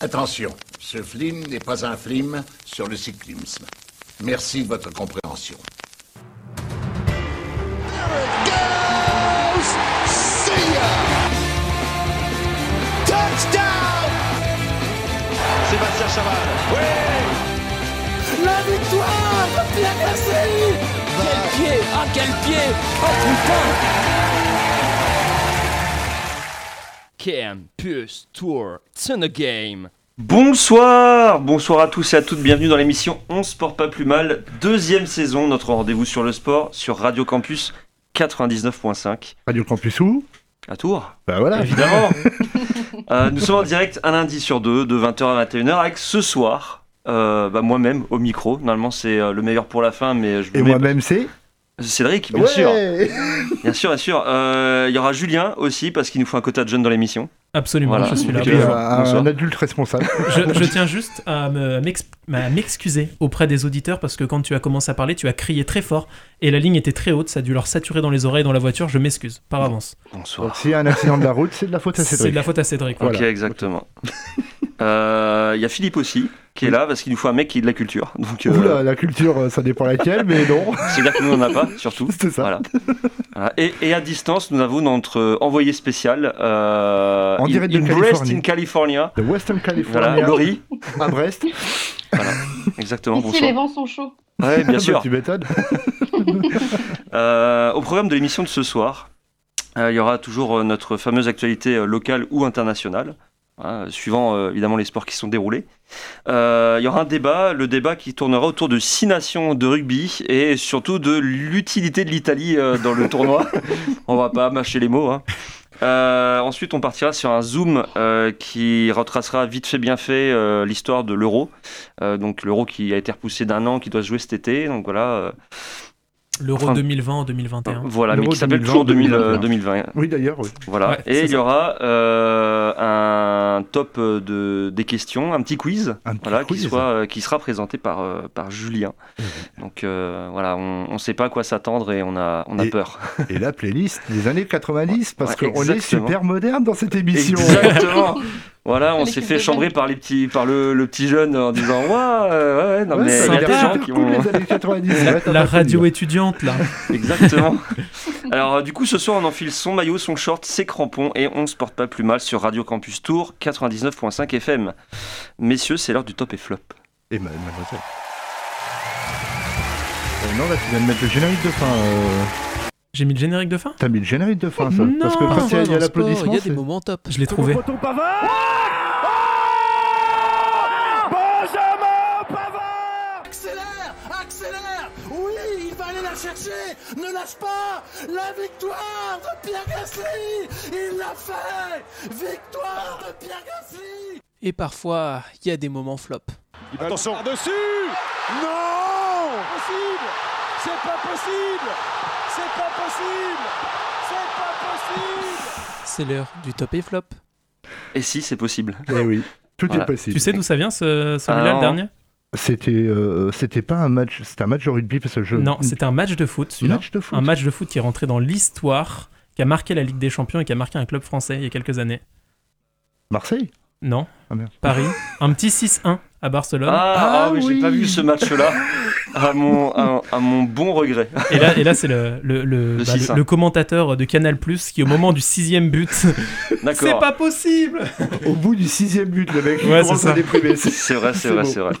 Attention, ce film n'est pas un film sur le cyclisme. Merci de votre compréhension. Sébastien Chaval. Oui La victoire Pierre Gasly Quel pied Ah quel pied Oh putain Campus Tour, the game Bonsoir, bonsoir à tous et à toutes, bienvenue dans l'émission On se porte pas plus mal, deuxième saison, notre rendez-vous sur le sport sur Radio Campus 99.5 Radio Campus où? À Tours. Bah voilà. Évidemment. Euh, nous sommes en direct un lundi sur deux, de 20h à 21h, avec ce soir, euh, bah, moi-même au micro. Normalement, c'est euh, le meilleur pour la fin, mais je Et moi-même c'est? Cédric, bien Ouais sûr. Bien sûr, bien sûr. Euh, Il y aura Julien aussi, parce qu'il nous faut un quota de jeunes dans l'émission. Absolument, Voilà. je suis là. Ok. Bonjour. un, adulte responsable. Je, je tiens juste à me- à m'ex- à m'excuser auprès des auditeurs parce que quand tu as commencé à parler, tu as crié très fort et la ligne était très haute, ça a dû leur saturer dans les oreilles dans la voiture. Je m'excuse par avance. Bonsoir. Donc s'il y a un accident de la route, c'est de la faute à C'est Cédric. de la faute à Cédric. Ok, Voilà. exactement. Euh, Il y a Philippe aussi, qui est là, parce qu'il nous faut un mec qui ait de la culture. Donc, euh, Oula, la culture, euh, ça dépend laquelle, mais non. c'est-à-dire que nous, on n'en a pas, surtout. C'est ça. Voilà. Voilà. Et, et à distance, nous avons notre envoyé spécial euh, En in- direct de in Brest, Californie. in California. De Western Voilà, California Laurie. à Brest. Voilà, exactement. Ici, bonsoir. les vents sont chauds. Ouais, bien Bah, sûr. tu m'étonnes. Euh, au programme de l'émission de ce soir, euh, il y aura toujours euh, notre fameuse actualité euh, locale ou internationale, hein, suivant euh, évidemment les sports qui sont déroulés. Euh, il y aura un débat, le débat qui tournera autour de six nations de rugby et surtout de l'utilité de l'Italie euh, dans le tournoi. on va pas mâcher les mots. hein. Euh, ensuite, on partira sur un zoom euh, qui retracera vite fait bien fait euh, l'histoire de l'euro. Donc l'euro qui a été repoussé d'un an, qui doit se jouer cet été. Donc voilà. Euh, L'Euro Enfin, 2020 en 2021. voilà, mais qui s'appelle 2020, toujours 2000, 2021. euh, 2020. Oui, d'ailleurs, oui. Voilà. Ouais, et il y aura euh, un top euh, de, des questions, un petit quiz, Un petit voilà, qui, quiz. soit, euh, qui sera présenté par, euh, par Julien. Donc euh, voilà, on ne sait pas à quoi s'attendre et on a, on a Et- peur. Et la playlist des années 90, parce Ouais, qu'on est super moderne dans cette émission. Exactement. voilà, on s'est fait chambrer par, les petits, par le, le petit jeune en disant Waouh, ouais, ouais, non, Ouais, mais il y a des gens qui ont. les années 90. ouais, t'as La radio étudiante là. Exactement. Alors, euh, du coup, ce soir, on enfile son maillot, son short, ses crampons et on se porte pas plus mal sur Radio Campus Tour 99.5 FM. Messieurs, c'est l'heure du top et flop. Et ma- mademoiselle. Euh, non, là, tu viens de mettre le générique de fin. euh, J'ai mis le générique de fin T'as mis le générique de fin, ça. Non. Parce que quand il y a- il l'applaudissement, Il y a des moments top. Je l'ai trouvé. Accélère Accélère Oui, il va aller la chercher Ne lâche pas La victoire de Pierre Gasly Il l'a fait Victoire de Pierre Gasly Et parfois, il y a des moments flop. Attention Par-dessus Non Possible C'est pas possible C'est pas possible C'est pas possible C'est l'heure du top et flop. Et si, c'est possible. Eh oui, tout Voilà. est possible. Tu sais d'où ça vient ce, celui-là, Ah, le dernier? C'était, euh, c'était pas un match, c'était un match de rugby parce que je. Non, c'était un match de foot, celui-là. match de foot. Un match de foot qui est rentré dans l'histoire, qui a marqué la Ligue des Champions et qui a marqué un club français il y a quelques années. Marseille? Non, Ah merde. Paris. Un petit 6-1 à Barcelone. Ah, Ah ah oui, j'ai pas vu ce match-là. À mon, à, à mon bon regret. Et là, et là c'est le, le, le, Le bah, le- 6-1. le commentateur de Canal qui, au moment du sixième but, c'est pas possible Au bout du sixième but, le mec il Ouais, commence c'est à ça. déprimer. C'est- C'est vrai, c'est vrai, c'est vrai.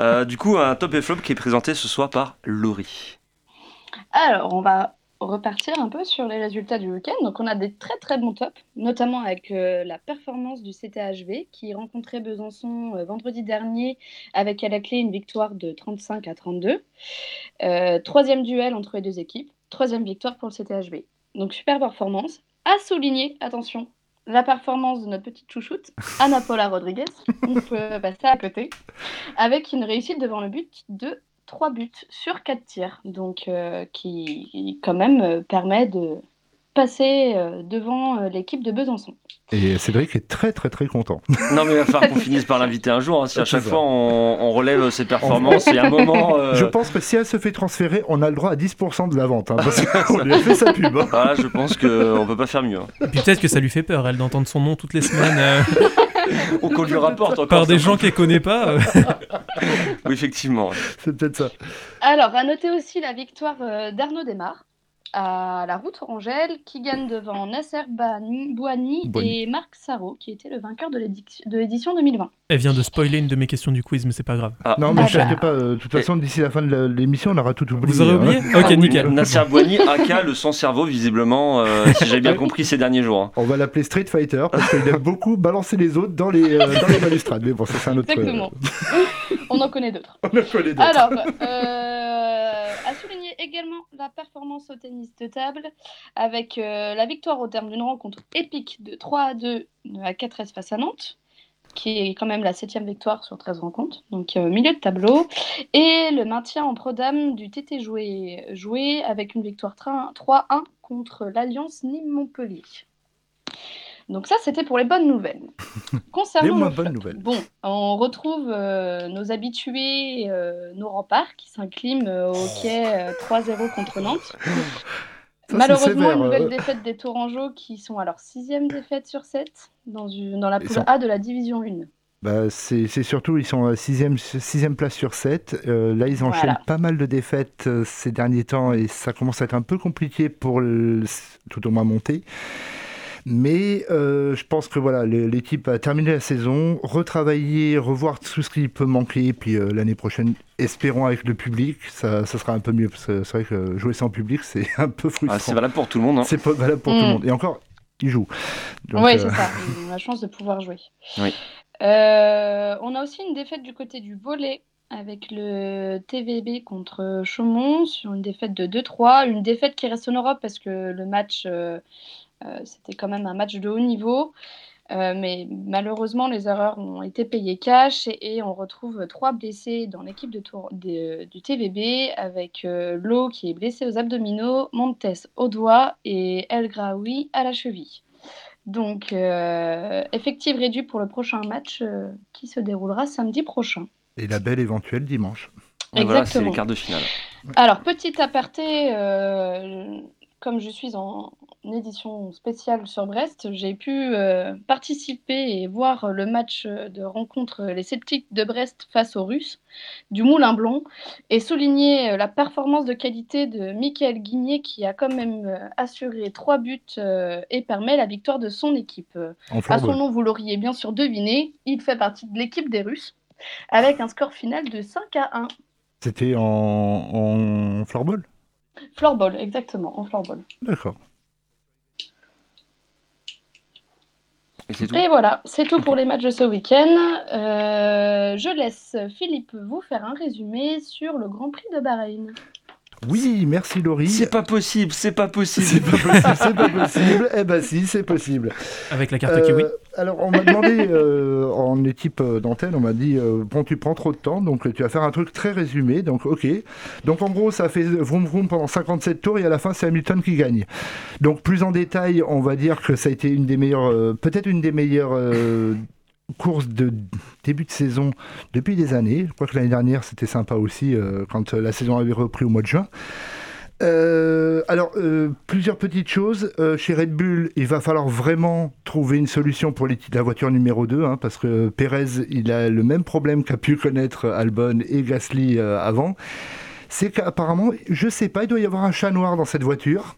Euh, du coup, un top et flop qui est présenté ce soir par Laurie. Alors, on va repartir un peu sur les résultats du week-end. Donc, on a des très très bons tops, notamment avec euh, la performance du CTHV qui rencontrait Besançon euh, vendredi dernier avec à la clé une victoire de 35 à 32. Euh, troisième duel entre les deux équipes, troisième victoire pour le CTHV. Donc, super performance. À souligner, attention, la performance de notre petite chouchoute, Anna Paula Rodriguez. On peut passer à côté. Avec une réussite devant le but de 3 buts sur 4 tirs, donc euh, qui, qui, quand même euh, permet de passer euh, devant euh, l'équipe de Besançon. Et Cédric est très très très content. Non, mais il va falloir qu'on finisse par l'inviter un jour. hein, si à chaque ça. fois on, on relève ses performances, il y a un moment. euh, Je pense que si elle se fait transférer, on a le droit à 10% de la vente. hein, parce qu'on lui a fait sa pub. hein. Voilà, je pense qu'on peut pas faire mieux. hein. Et puis peut-être que ça lui fait peur, elle, d'entendre son nom toutes les semaines. euh. Ou qu'on lui rapporte encore. Par des gens qu'elle connaît pas. euh. Oui, effectivement. C'est peut-être ça. Alors, à noter aussi la victoire euh, d'Arnaud Desmar à la route Orangelle, qui gagne devant Nasser Bouani Bouani. et Marc Sarro, qui était le vainqueur de l'édition 2020. Elle vient de spoiler une de mes questions du quiz, mais c'est pas grave. Non, mais Ah je bah. sais pas. euh, De toute façon, d'ici la fin de l'émission, on aura tout oublié. Vous aurez hein. oublié Ah Ok, oui, nickel. Nasser Boigny, AK, le sans-cerveau, visiblement, euh, si j'avais bien compris ces derniers jours. hein. On va l'appeler Street Fighter parce qu'il aime beaucoup balancer les autres dans les, euh, dans les balustrades. Mais bon, ça c'est un autre. euh, Exactement. On en connaît d'autres. on a pas les deux. Alors, également la performance au tennis de table avec euh, la victoire au terme d'une rencontre épique de 3 à 2 à 4S face à Nantes, qui est quand même la septième victoire sur 13 rencontres, donc euh, milieu de tableau, et le maintien en pro dame du TT joué, joué avec une victoire 3-1 contre l'Alliance Nîmes-Montpellier. Donc ça, c'était pour les bonnes nouvelles. Les Concernant moins le bonnes nouvelles. Bon, on retrouve euh, nos habitués, euh, nos remparts qui s'inclinent euh, au quai euh, 3-0 contre Nantes. Malheureusement, une nouvelle défaite des Tourangeaux qui sont à leur sixième défaite sur 7 dans, une- dans la poule sont- A de la division 1. Bah, c'est surtout, ils sont à sixième, sixième place sur 7. là, ils enchaînent Voilà. pas mal de défaites euh, ces derniers temps et ça commence à être un peu compliqué pour le- tout au moins monter. Mais euh, je pense que voilà, l'équipe a terminé la saison, retravailler, revoir tout ce qui peut manquer, puis euh, l'année prochaine, espérons avec le public, ça, ça sera un peu mieux. Parce que c'est vrai que jouer sans public, c'est un peu frustrant. Ah, c'est valable pour tout le monde. hein. C'est pas valable pour tout le Mm. monde. Et encore, ils jouent. Oui, euh, c'est ça. Ils ont la chance de pouvoir jouer. Oui. Euh, on a aussi une défaite du côté du volet avec le TVB contre Chaumont sur une défaite de 2-3. Une défaite qui reste en Europe parce que le match, euh, c'était quand même un match de haut niveau. Euh, mais malheureusement, les erreurs ont été payées cash et, et on retrouve trois blessés dans l'équipe de tour, du TVB avec euh, Lo qui est blessé aux abdominaux, Montes au doigt et El Graoui à la cheville. Donc, euh, effectif réduit pour le prochain match euh, qui se déroulera samedi prochain. Et la belle éventuelle dimanche. Et voilà, c'est les Exactement. quarts de finale. Alors, petit aparté, euh, comme je suis en édition spéciale sur Brest, j'ai pu euh, participer et voir le match de rencontre les Celtics de Brest face aux Russes du Moulin Blanc et souligner euh, la performance de qualité de Michael Guigné qui a quand même euh, assuré trois buts euh, et permet la victoire de son équipe. À son nom, vous l'auriez bien sûr deviné, il fait partie de l'équipe des Russes avec un score final de 5 à 1. C'était en, en floorball Floorball, exactement, en floorball. D'accord. Et c'est tout. Et voilà, c'est tout pour les matchs de ce week-end. Euh, je laisse Philippe vous faire un résumé sur le Grand Prix de Bahreïn. Oui, merci Laurie. C'est pas possible, c'est pas C'est possible. pas possible, c'est pas possible. Eh ben si, c'est possible. Avec la carte Euh, kiwi. alors, on m'a demandé euh, en équipe euh, d'antenne, on m'a dit euh, bon, tu prends trop de temps, donc tu vas faire un truc très résumé. Donc, ok. Donc, en gros, ça fait vroom vroom pendant 57 tours et à la fin, c'est Hamilton qui gagne. Donc, plus en détail, on va dire que ça a été une des meilleures, euh, peut-être une des meilleures. Courses de début de saison depuis des années. Je crois que l'année dernière c'était sympa aussi euh, quand la saison avait repris au mois de juin. Euh, alors, euh, plusieurs petites choses. Chez Red Bull, il va falloir vraiment trouver une solution pour la voiture numéro 2, hein, parce que Perez, il a le même problème qu'a pu connaître Albon et Gasly avant. C'est qu'apparemment, je sais pas, il doit y avoir un chat noir dans cette voiture.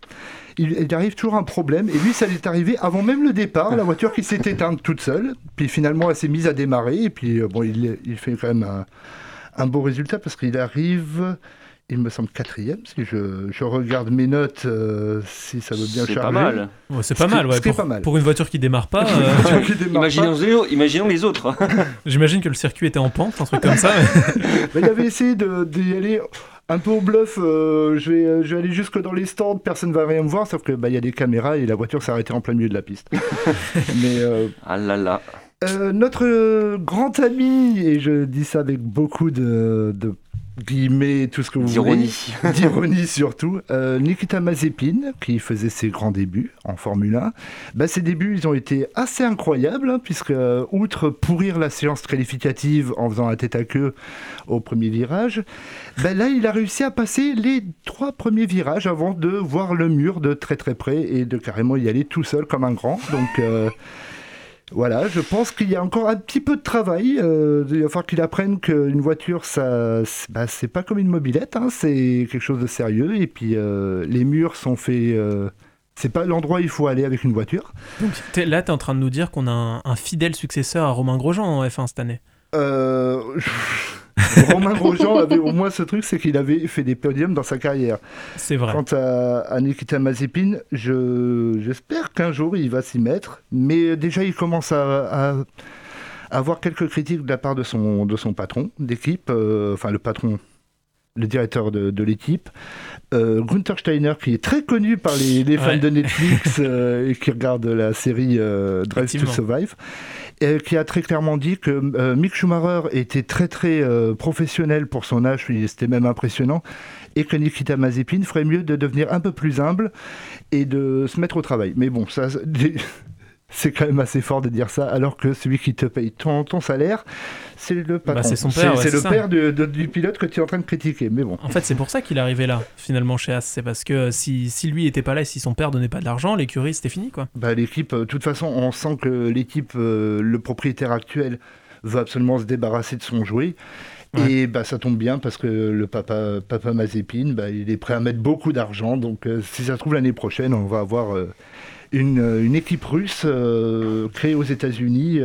Il, il arrive toujours un problème, et lui, ça lui est arrivé avant même le départ, la voiture qui s'est éteinte toute seule. Puis finalement, elle s'est mise à démarrer, et puis euh, bon, il, il fait quand même un, un beau résultat, parce qu'il arrive il me semble quatrième, si je, je regarde mes notes, euh, si ça veut bien C'est charger. pas mal. Ouais, c'est ce pas mal, ouais. ce qui est Pour, pas mal. pour une voiture qui démarre pas, euh, Qui démarre pas. Imaginons, les autres- imaginons les autres. j'imagine que le circuit était en pente, un truc comme ça. Mais il avait essayé d'y aller un peu au bluff. euh, je, vais, je vais aller jusque dans les stands, personne va rien me voir, sauf que bah, il y a des caméras et la voiture s'est arrêtée en plein milieu de la piste. Mais euh, Ah là là. euh, notre euh, grand ami, et je dis ça avec beaucoup de, de guillemets, tout ce que vous voulez. D'ironie. d'ironie surtout. Euh, Nikita Mazepin, qui faisait ses grands débuts en Formule 1, bah, ses débuts ils ont été assez incroyables, hein, puisque euh, outre pourrir la séance qualificative en faisant la tête à queue au premier virage, bah, là il a réussi à passer les trois premiers virages avant de voir le mur de très très près et de carrément y aller tout seul comme un grand. Donc euh, Voilà, je pense qu'il y a encore un petit peu de travail. euh, il va falloir qu'il apprenne qu'une voiture, ça, c'est bah, c'est pas comme une mobilette, hein, c'est quelque chose de sérieux. Et puis euh, les murs sont faits. euh, c'est pas l'endroit où il faut aller avec une voiture. Donc t'es- là, tu es en train de nous dire qu'on a un, un fidèle successeur à Romain Grosjean en F1 cette année? Euh, Romain Grosjean avait au moins ce truc, c'est qu'il avait fait des podiums dans sa carrière. C'est vrai. Quant à, à Nikita Mazepin, je, j'espère qu'un jour il va s'y mettre, mais déjà il commence à, à avoir quelques critiques de la part de son, de son patron d'équipe, euh, enfin le patron, le directeur de, de l'équipe, euh, Gunther Steiner, qui est très connu par les, les fans Ouais. de Netflix euh, et qui regarde la série Drive to. Survive, qui a très clairement dit que euh, Mick Schumacher était très très euh, professionnel pour son âge, c'était même impressionnant, et que Nikita Mazepin ferait mieux de devenir un peu plus humble et de se mettre au travail. Mais bon, ça, c'est quand même assez fort de dire ça, alors que celui qui te paye ton, ton salaire, c'est le patron. Bah, c'est son père, c'est le ça. père de- de- du pilote que tu es en train de critiquer. Mais bon. En fait, c'est pour ça qu'il est arrivé là, finalement, chez As. C'est parce que si, si lui était pas là et si son père donnait pas de l'argent, l'écurie, c'était fini, quoi. Bah, l'équipe, euh, de toute façon, on sent que l'équipe, euh, le propriétaire actuel, veut absolument se débarrasser de son jouet. Et bah, ça tombe bien parce que le papa, papa Mazepin, bah, il est prêt à mettre beaucoup d'argent. Donc, euh, si ça se trouve, l'année prochaine, on va avoir euh, une, euh, une équipe russe euh, créée aux États-Unis.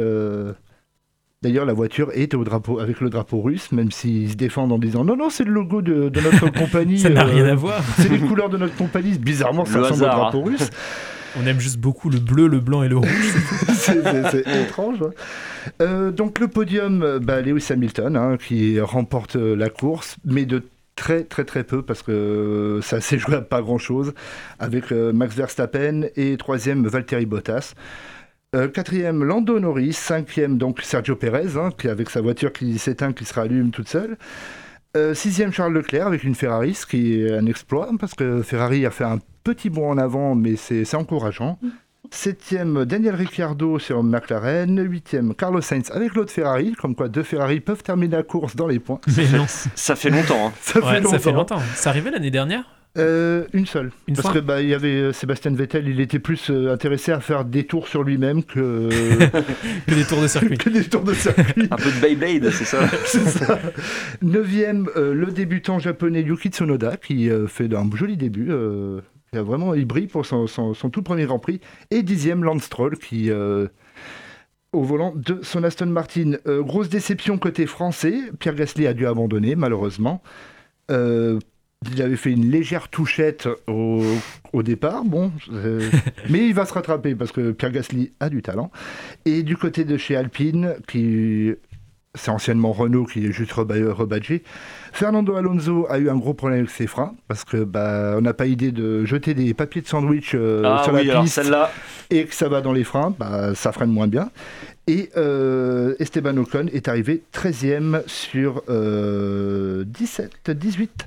D'ailleurs, la voiture est au drapeau, avec le drapeau russe, même s'ils se défendent en disant non, non, c'est le logo de, de notre compagnie. Ça n'a rien à voir. C'est les couleurs de notre compagnie. Bizarrement, ça Le ressemble au hasard, drapeau russe. On aime juste beaucoup le bleu, le blanc et le rouge. c'est étrange. hein. Euh, donc le podium, bah, Lewis Hamilton hein, qui remporte euh, la course, mais de très très très peu parce que euh, ça s'est joué à pas grand chose avec Max Verstappen et troisième Valtteri Bottas. Quatrième Lando Norris, cinquième donc Sergio Perez hein, qui avec sa voiture qui s'éteint, qui se rallume toute seule. Sixième Charles Leclerc avec une Ferrari, ce qui est un exploit parce que Ferrari a fait un petit bond en avant, mais c'est encourageant. Septième, Daniel Ricciardo sur McLaren. Huitième, Carlos Sainz avec l'autre Ferrari. Comme quoi, deux Ferrari peuvent terminer la course dans les points. Mais non. Ça fait longtemps. hein. Ça, Ouais, fait longtemps. ça fait longtemps. C'est arrivé l'année dernière? Euh, une seule. Une Parce que bah, il y avait euh, Sébastien Vettel, il était plus euh, intéressé à faire des tours sur lui-même que, que des tours de circuit. que des tours de circuit. Un peu de Beyblade, c'est ça C'est ça. Neuvième, euh, le débutant japonais Yuki Tsunoda qui euh, fait un joli début. Il a vraiment, il brille pour son, son- son tout premier Grand Prix. Et dixième, Lance Stroll qui, euh, au volant de son Aston Martin. Euh, grosse déception côté français. Pierre Gasly a dû abandonner malheureusement. Euh, il avait fait une légère touchette au, au départ, bon, euh, mais il va se rattraper parce que Pierre Gasly a du talent. Et du côté de chez Alpine, qui c'est anciennement Renault qui est juste reba- rebadgé. Fernando Alonso a eu un gros problème avec ses freins parce que bah on n'a pas idée de jeter des papiers de sandwich euh, Ah sur oui, la alors piste et que ça va dans les freins, bah, ça freine moins bien. Et euh, Esteban Ocon est arrivé 13e sur euh, 17, 18.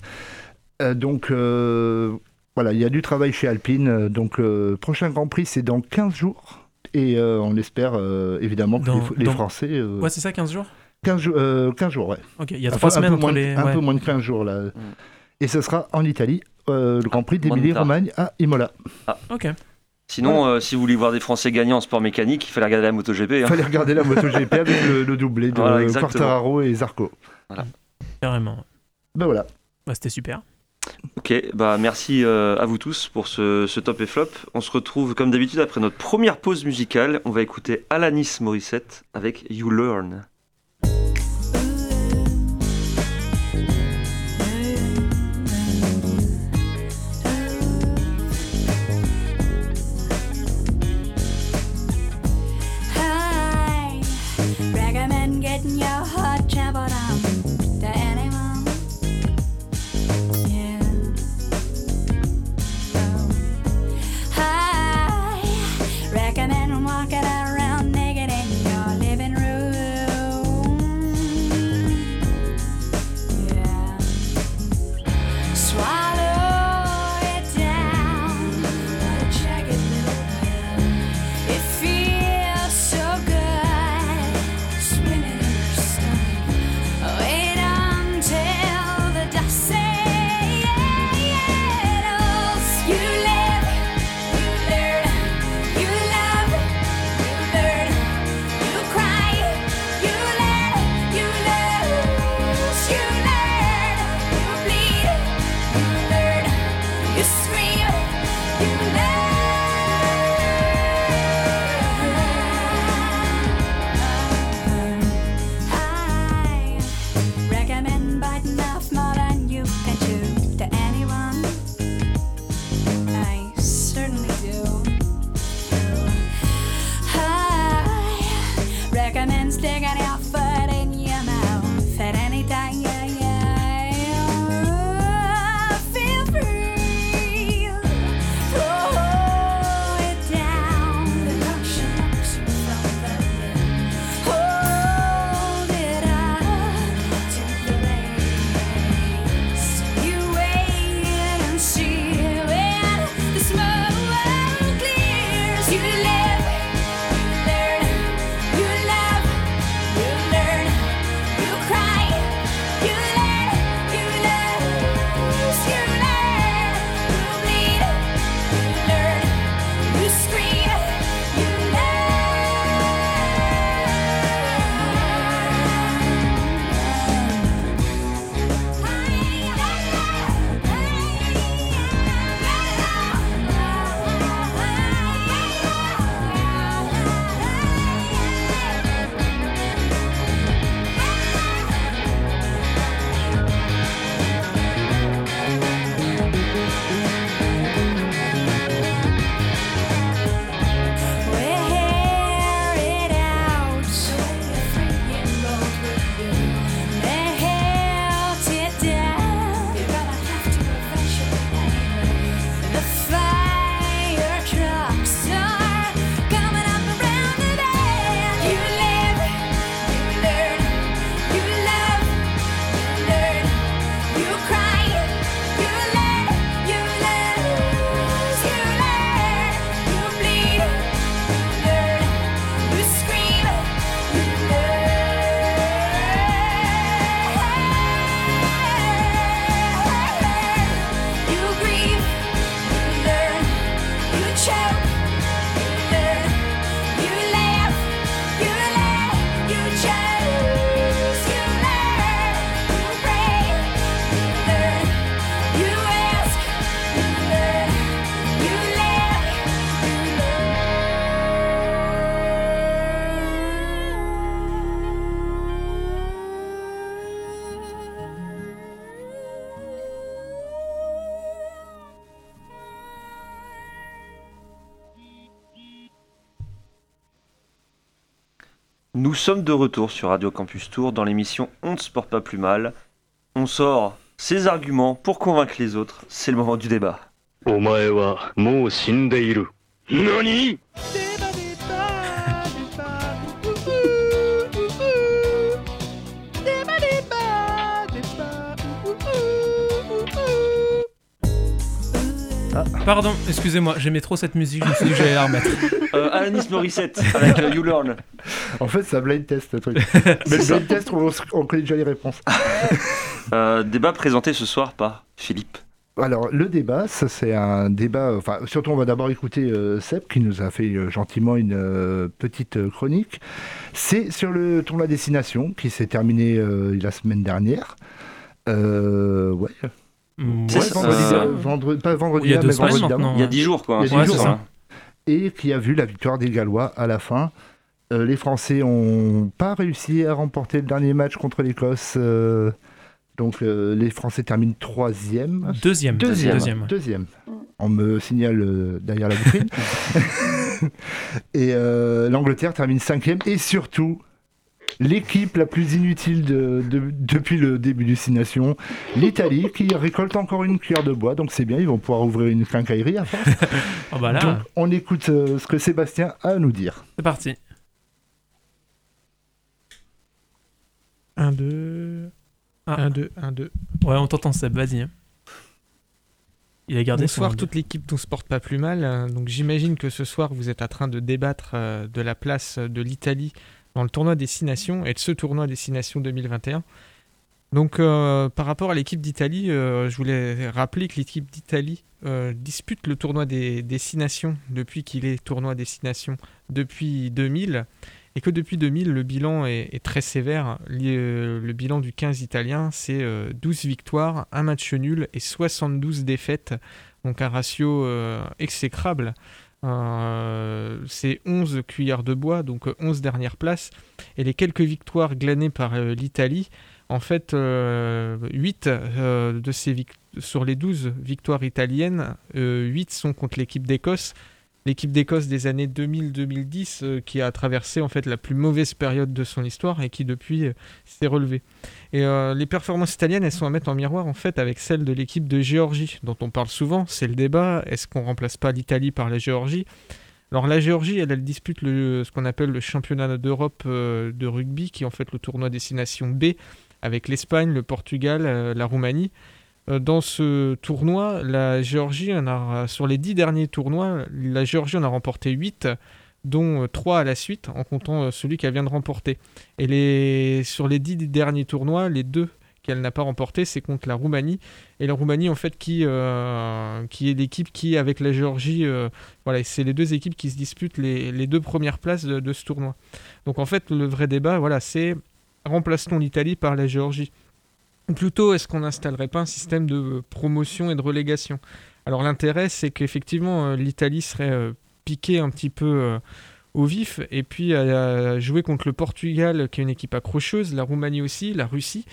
Euh, donc euh, voilà, il y a du travail chez Alpine. Donc euh, prochain Grand Prix, c'est dans 15 jours. Et euh, on espère euh, évidemment que Dans- les, les dans- Français. euh, Ouais, c'est ça, 15 jours? 15, jours- euh, 15 jours, ouais. Ok, il y a Enfin, trois un semaines peu entre moins, de- les. un ouais. peu moins de 15 jours là. Et ce sera en Italie, euh, le Grand Prix d'Émilie-Romagne à Imola. Ok. sinon, euh, si vous voulez voir des Français gagnants en sport mécanique, il fallait regarder la MotoGP. Il hein. fallait regarder la MotoGP avec le, le doublé de Voilà. Quartararo et Zarco. Carrément. Ben voilà. Ouais, C'était super. Ok, bah merci euh, à vous tous pour ce, ce top et flop. On se retrouve comme d'habitude après notre première pause musicale. On va écouter Alanis Morissette avec You Learn. Nous sommes de retour sur Radio Campus Tour dans l'émission On ne se porte pas plus mal. On sort ses arguments pour convaincre les autres. C'est le moment du débat. Ah. Pardon, excusez-moi, j'aimais trop cette musique, je me suis dit que j'allais la remettre. Euh, Alanis Morissette avec euh, You Learn. En fait, ça blind test le truc. Mais le blind test, on, on, connaît déjà les réponses. Euh, débat présenté ce soir par Philippe. Alors, le débat, ça c'est un débat. Enfin, surtout, on va d'abord écouter Seb qui nous a fait gentiment une petite chronique. C'est sur le tournoi destination qui s'est terminé la semaine dernière. ouais, Mm, Ouais, vendredi, euh, vendredi- pas vendredi, il y a là, deux mais semaines vendredi maintenant. d'avant. Il y a 10 jours quoi. Il y a hein, dix c'est jours, ça. Et qui a vu la victoire des Gallois à la fin. Euh, les Français ont pas réussi à remporter le dernier match contre l'Écosse. euh, donc euh, les Français terminent troisième. Deuxième. Deuxième. Deuxième. Deuxième. On me signale euh, derrière la vitrine. et euh, l'Angleterre termine cinquième. Et surtout, l'équipe la plus inutile de, de- depuis le début du Six Nations, l'Italie, qui récolte encore une cuillère de bois. Donc c'est bien, ils vont pouvoir ouvrir une quincaillerie à force. Oh bah là, Donc on écoute euh, ce que Sébastien a à nous dire. c'est parti. 1, 2. Ah. 1, 2, 1, 2. Ouais, on t'entend Seb, vas-y. hein. Il a gardé Bonsoir son... toute l'équipe dont se porte pas plus mal. Euh, Donc j'imagine que ce soir vous êtes en train de débattre euh, de la place de l'Italie dans le tournoi Destination et de ce tournoi Destination 2021. Donc euh, par rapport à l'équipe d'Italie, euh, je voulais rappeler que l'équipe d'Italie euh, dispute le tournoi des Destinations depuis qu'il est tournoi Destination depuis 2000 et que depuis 2000 le bilan est, très sévère. Le bilan du 15 italien c'est euh, 12 victoires, un match nul et 72 défaites donc un ratio exécrable. Euh, c'est 11 cuillères de bois, donc euh, 11 dernières places. Et les quelques victoires glanées par euh, l'Italie, en fait, euh, 8 euh, de ces vic- sur les 12 victoires italiennes, euh, 8 sont contre l'équipe d'Écosse. L'équipe d'Écosse des années 2000-2010 euh, qui a traversé en fait la plus mauvaise période de son histoire et qui depuis euh, s'est relevée. Et euh, les performances italiennes, elles sont à mettre en miroir en fait avec celles de l'équipe de Géorgie, dont on parle souvent. C'est le débat. Est-ce qu'on remplace pas l'Italie par la Géorgie? Alors la Géorgie, elle, dispute ce qu'on appelle le championnat d'Europe de rugby, qui est en fait le tournoi destination B, avec l'Espagne, le Portugal, la Roumanie. Euh, Dans ce tournoi, la Géorgie, sur les dix derniers tournois, la Géorgie en a remporté 8, dont 3 à la suite, en comptant euh, celui qu'elle vient de remporter. Et les, sur les dix derniers tournois, les deux qu'elle n'a pas remporté, c'est contre la Roumanie. Et la Roumanie, en fait, qui, euh, qui est l'équipe qui, avec la Géorgie, euh, voilà, c'est les deux équipes qui se disputent les, les deux premières places de, de ce tournoi. Donc, en fait, le vrai débat, voilà, c'est remplace-t-on l'Italie par la Géorgie? Ou plutôt, est-ce qu'on n'installerait pas un système de promotion et de relégation? Alors, l'intérêt, c'est qu'effectivement, euh, l'Italie serait euh, piquée un petit peu. euh, au vif, et puis à jouer contre le Portugal, qui est une équipe accrocheuse, la Roumanie aussi, la Russie.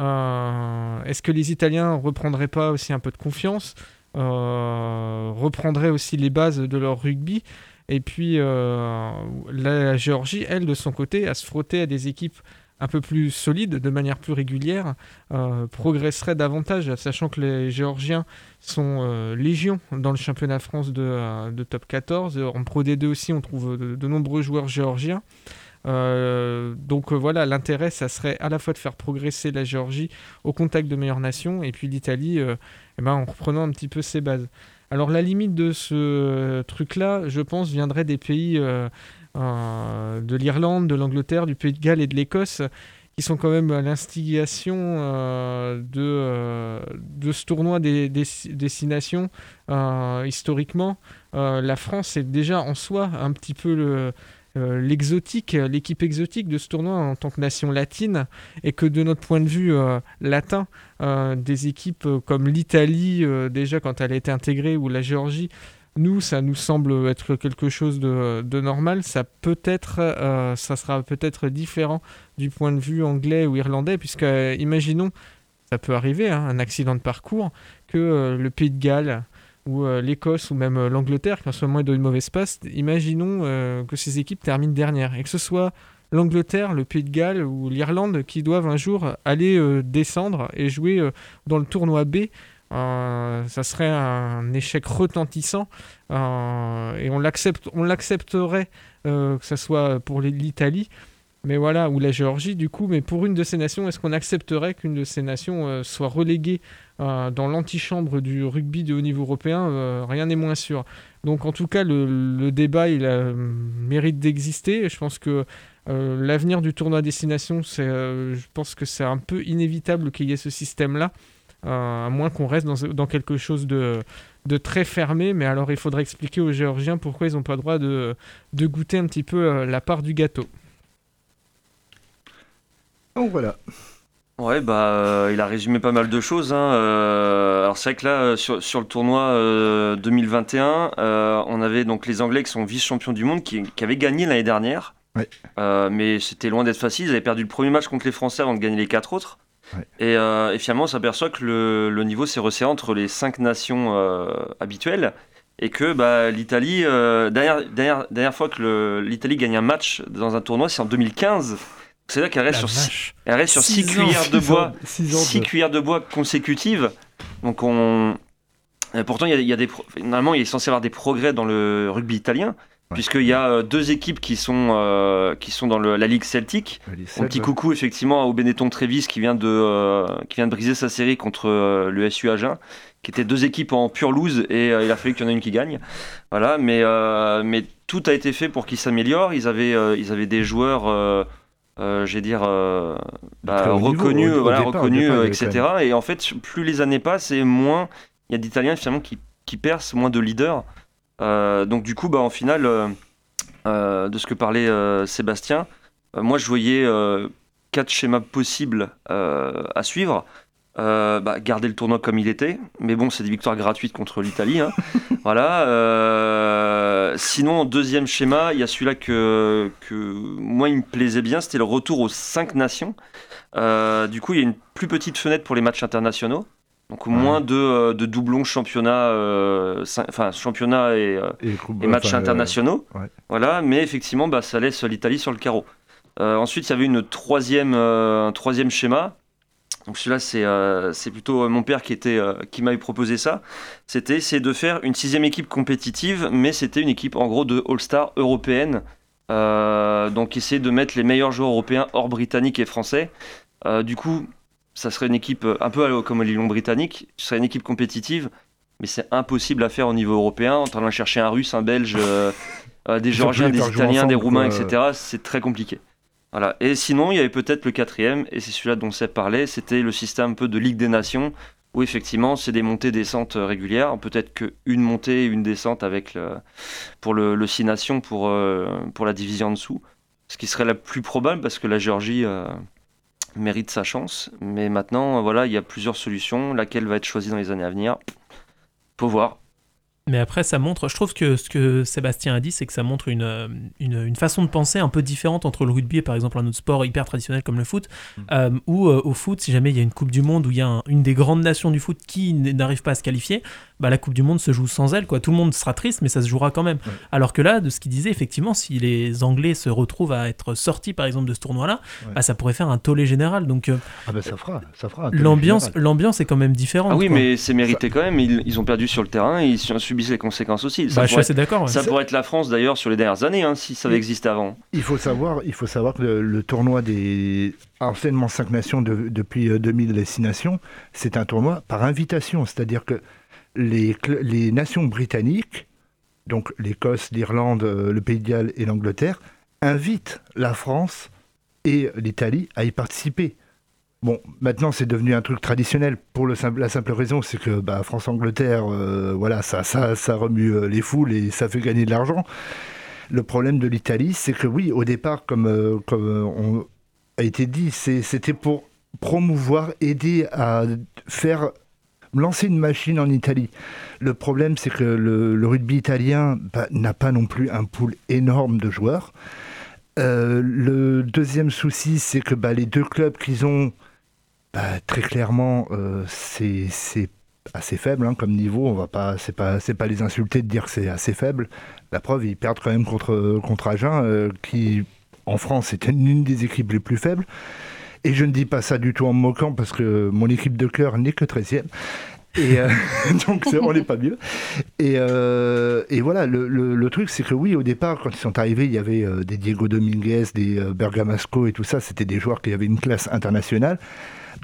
Euh, Est-ce que les Italiens reprendraient pas aussi un peu de confiance euh, reprendraient aussi les bases de leur rugby? Et puis euh, la Géorgie, elle, de son côté, à se frotter à des équipes un peu plus solides, de manière plus régulière, euh, progresserait davantage, sachant que les Géorgiens sont euh, légion dans le championnat France de, euh, top 14. En Pro D2 aussi, on trouve de, nombreux joueurs géorgiens. Donc voilà, l'intérêt, ça serait à la fois de faire progresser la Géorgie au contact de meilleures nations, et puis l'Italie, eh ben, en reprenant un petit peu ses bases. Alors la limite de ce truc-là, je pense, viendrait des pays euh, de l'Irlande, de l'Angleterre, du Pays de Galles et de l'Écosse, qui sont quand même à l'instigation euh, de, euh, de ce tournoi des, des, des six nations. Euh, historiquement, la France est déjà en soi un petit peu le, l'exotique, l'équipe exotique de ce tournoi en tant que nation latine, et que de notre point de vue latin, des équipes comme l'Italie, déjà quand elle a été intégrée, ou la Géorgie, nous, ça nous semble être quelque chose de, normal. Ça peut être, euh, ça sera peut-être différent du point de vue anglais ou irlandais, puisque euh, imaginons, ça peut arriver, hein, un accident de parcours, que euh, le Pays de Galles ou l'Écosse ou même l'Angleterre, qui en ce moment est dans une mauvaise passe, imaginons que ces équipes terminent dernières et que ce soit l'Angleterre, le Pays de Galles ou l'Irlande qui doivent un jour aller descendre et jouer dans le tournoi B. Euh, ça serait un échec retentissant euh, et on l'accepte, on l'accepterait euh, que ça soit pour l'Italie, mais voilà ou la Géorgie du coup. Mais pour une de ces nations, est-ce qu'on accepterait qu'une de ces nations soit reléguée dans l'antichambre du rugby de haut niveau européen Rien n'est moins sûr. Donc en tout cas, le, débat il a, mérite d'exister. Je pense que l'avenir du tournoi destination, c'est, euh, je pense que c'est un peu inévitable qu'il y ait ce système-là, à moins qu'on reste dans, dans quelque chose de, de très fermé. Mais alors, il faudrait expliquer aux Géorgiens pourquoi ils n'ont pas le droit de, de goûter un petit peu euh, la part du gâteau. Donc voilà. Ouais, bah, euh, il a résumé pas mal de choses. hein. Euh, alors c'est vrai que là, sur, sur le tournoi euh, 2021, euh, on avait donc les Anglais qui sont vice-champions du monde, qui, qui avaient gagné l'année dernière. Ouais. Euh, mais c'était loin d'être facile. Ils avaient perdu le premier match contre les Français avant de gagner les quatre autres. Ouais. Et, euh, et finalement, on s'aperçoit que le, le niveau s'est resserré entre les cinq nations euh, habituelles. Et que bah, l'Italie, euh, dernière, dernière, dernière fois que l'Italie gagne un match dans un tournoi, c'est en 2015. C'est-à-dire qu'elle reste reste sur 6 Six ans. cuillères de bois. six ans Six de- cuillères de bois consécutives. Donc on. et pourtant, il y a, il y a des. Normalement, il est censé y avoir des progrès dans le rugby italien, puisqu'il y a euh, deux équipes qui sont, euh, qui sont dans le- la Ligue Celtique. Un petit coucou effectivement au Benetton Trévis qui vient de, euh, qui vient de briser sa série contre euh, le SU Agen, qui étaient deux équipes en pure lose et il a fallu qu'il y en ait une qui gagne. Voilà, mais, mais tout a été fait pour qu'ils s'améliorent. Ils avaient, ils avaient des joueurs, euh, j'ai dire, euh, bah, niveau, reconnus, au voilà, départ, reconnus, départ, etc. Et en fait, plus les années passent et moins il y a d'Italiens finalement qui, qui percent, moins de leaders. Euh, donc du coup, bah, en finale, euh, euh, de ce que parlait Sébastien, moi je voyais quatre schémas possibles à suivre. Euh, bah, garder le tournoi comme il était, mais bon, c'est des victoires gratuites contre l'Italie. hein. voilà. euh, sinon, en deuxième schéma, il y a celui-là que, que moi il me plaisait bien, c'était le retour aux cinq nations. Euh, du coup, il y a une plus petite fenêtre pour les matchs internationaux. Donc moins de, euh, de doublons championnat, euh, enfin championnat et, euh, Et, coupe- et matchs enfin, euh, internationaux. ouais. Voilà, mais effectivement, bah, ça laisse l'Italie sur le carreau. Euh, ensuite, il y avait une troisième, un troisième schéma. Donc celui-là, c'est plutôt mon père qui, était, qui m'avait proposé ça. C'était c'est de faire une sixième équipe compétitive, mais c'était une équipe en gros de All-Star européenne. Donc essayer de mettre les meilleurs joueurs européens hors britanniques et français. Du coup, ça serait une équipe euh, un peu comme les Lions britanniques. Ce serait une équipe compétitive, mais c'est impossible à faire au niveau européen. En train de chercher un Russe, un Belge, euh, euh, des Georgiens, des Italiens, des Roumains, quoi. etc. C'est très compliqué. Voilà. Et sinon, il y avait peut-être le quatrième, et c'est celui-là dont Seb parlait, c'était le système un peu de Ligue des Nations, où effectivement, c'est des montées-descentes régulières, peut-être qu'une montée et une descente avec le, pour le, le Six Nations, pour, euh, pour la division en dessous, ce qui serait la plus probable, parce que la Géorgie mérite sa chance. Mais maintenant, voilà, il y a plusieurs solutions, laquelle va être choisie dans les années à venir, faut voir. Mais après, ça montre, je trouve que ce que Sébastien a dit, c'est que ça montre une, euh, une, une façon de penser un peu différente entre le rugby et par exemple un autre sport hyper traditionnel comme le foot, euh, où euh, au foot, si jamais il y a une Coupe du Monde où il y a un- une des grandes nations du foot qui n'arrive pas à se qualifier, bah, la Coupe du Monde se joue sans elle, quoi. Tout le monde sera triste, mais ça se jouera quand même. Alors que là, de ce qu'il disait, effectivement, si les Anglais se retrouvent à être sortis par exemple de ce tournoi-là, Ouais. bah, ça pourrait faire un tollé général. Donc euh, Ah ben ça fera, ça fera. l'ambiance, est quand même différente. Ah oui, quoi. mais c'est mérité quand même. Ils, ils ont perdu sur le terrain et ils su- subissent les conséquences aussi. Ça Bah, je suis pourrait assez d'accord. ouais. Ça pourrait être la France d'ailleurs sur les dernières années, hein, si ça avait existé avant. Il faut savoir, il faut savoir que le, le tournoi des anciennement 5 nations de- depuis euh, 2000 les 6 nations, c'est un tournoi par invitation, c'est-à-dire que les, nations britanniques, donc l'Écosse, l'Irlande, euh, le Pays de Galles et l'Angleterre, invitent la France et l'Italie à y participer. Bon, maintenant c'est devenu un truc traditionnel pour la simple raison, c'est que bah, France-Angleterre, euh, voilà, ça, ça, ça remue euh, les foules et ça fait gagner de l'argent. Le problème de l'Italie, c'est que oui, au départ, comme, comme on a été dit, c'était pour promouvoir, aider à faire lancer une machine en Italie. Le problème, c'est que le, rugby italien bah, n'a pas non plus un pool énorme de joueurs. Euh, le deuxième souci, c'est que bah, les deux clubs qu'ils ont, bah, très clairement, euh, c'est assez faible hein, comme niveau. On va pas, c'est pas, les insulter de dire que c'est assez faible. La preuve, ils perdent quand même contre contre Agen, euh, qui en France est une des équipes les plus faibles. Et je ne dis pas ça du tout en me moquant parce que mon équipe de cœur n'est que 13e. Et euh, donc on n'est pas mieux. Et, voilà, le, truc c'est que oui, au départ, quand ils sont arrivés, il y avait euh, des Diego Dominguez, des euh, Bergamasco et tout ça, c'était des joueurs qui avaient une classe internationale.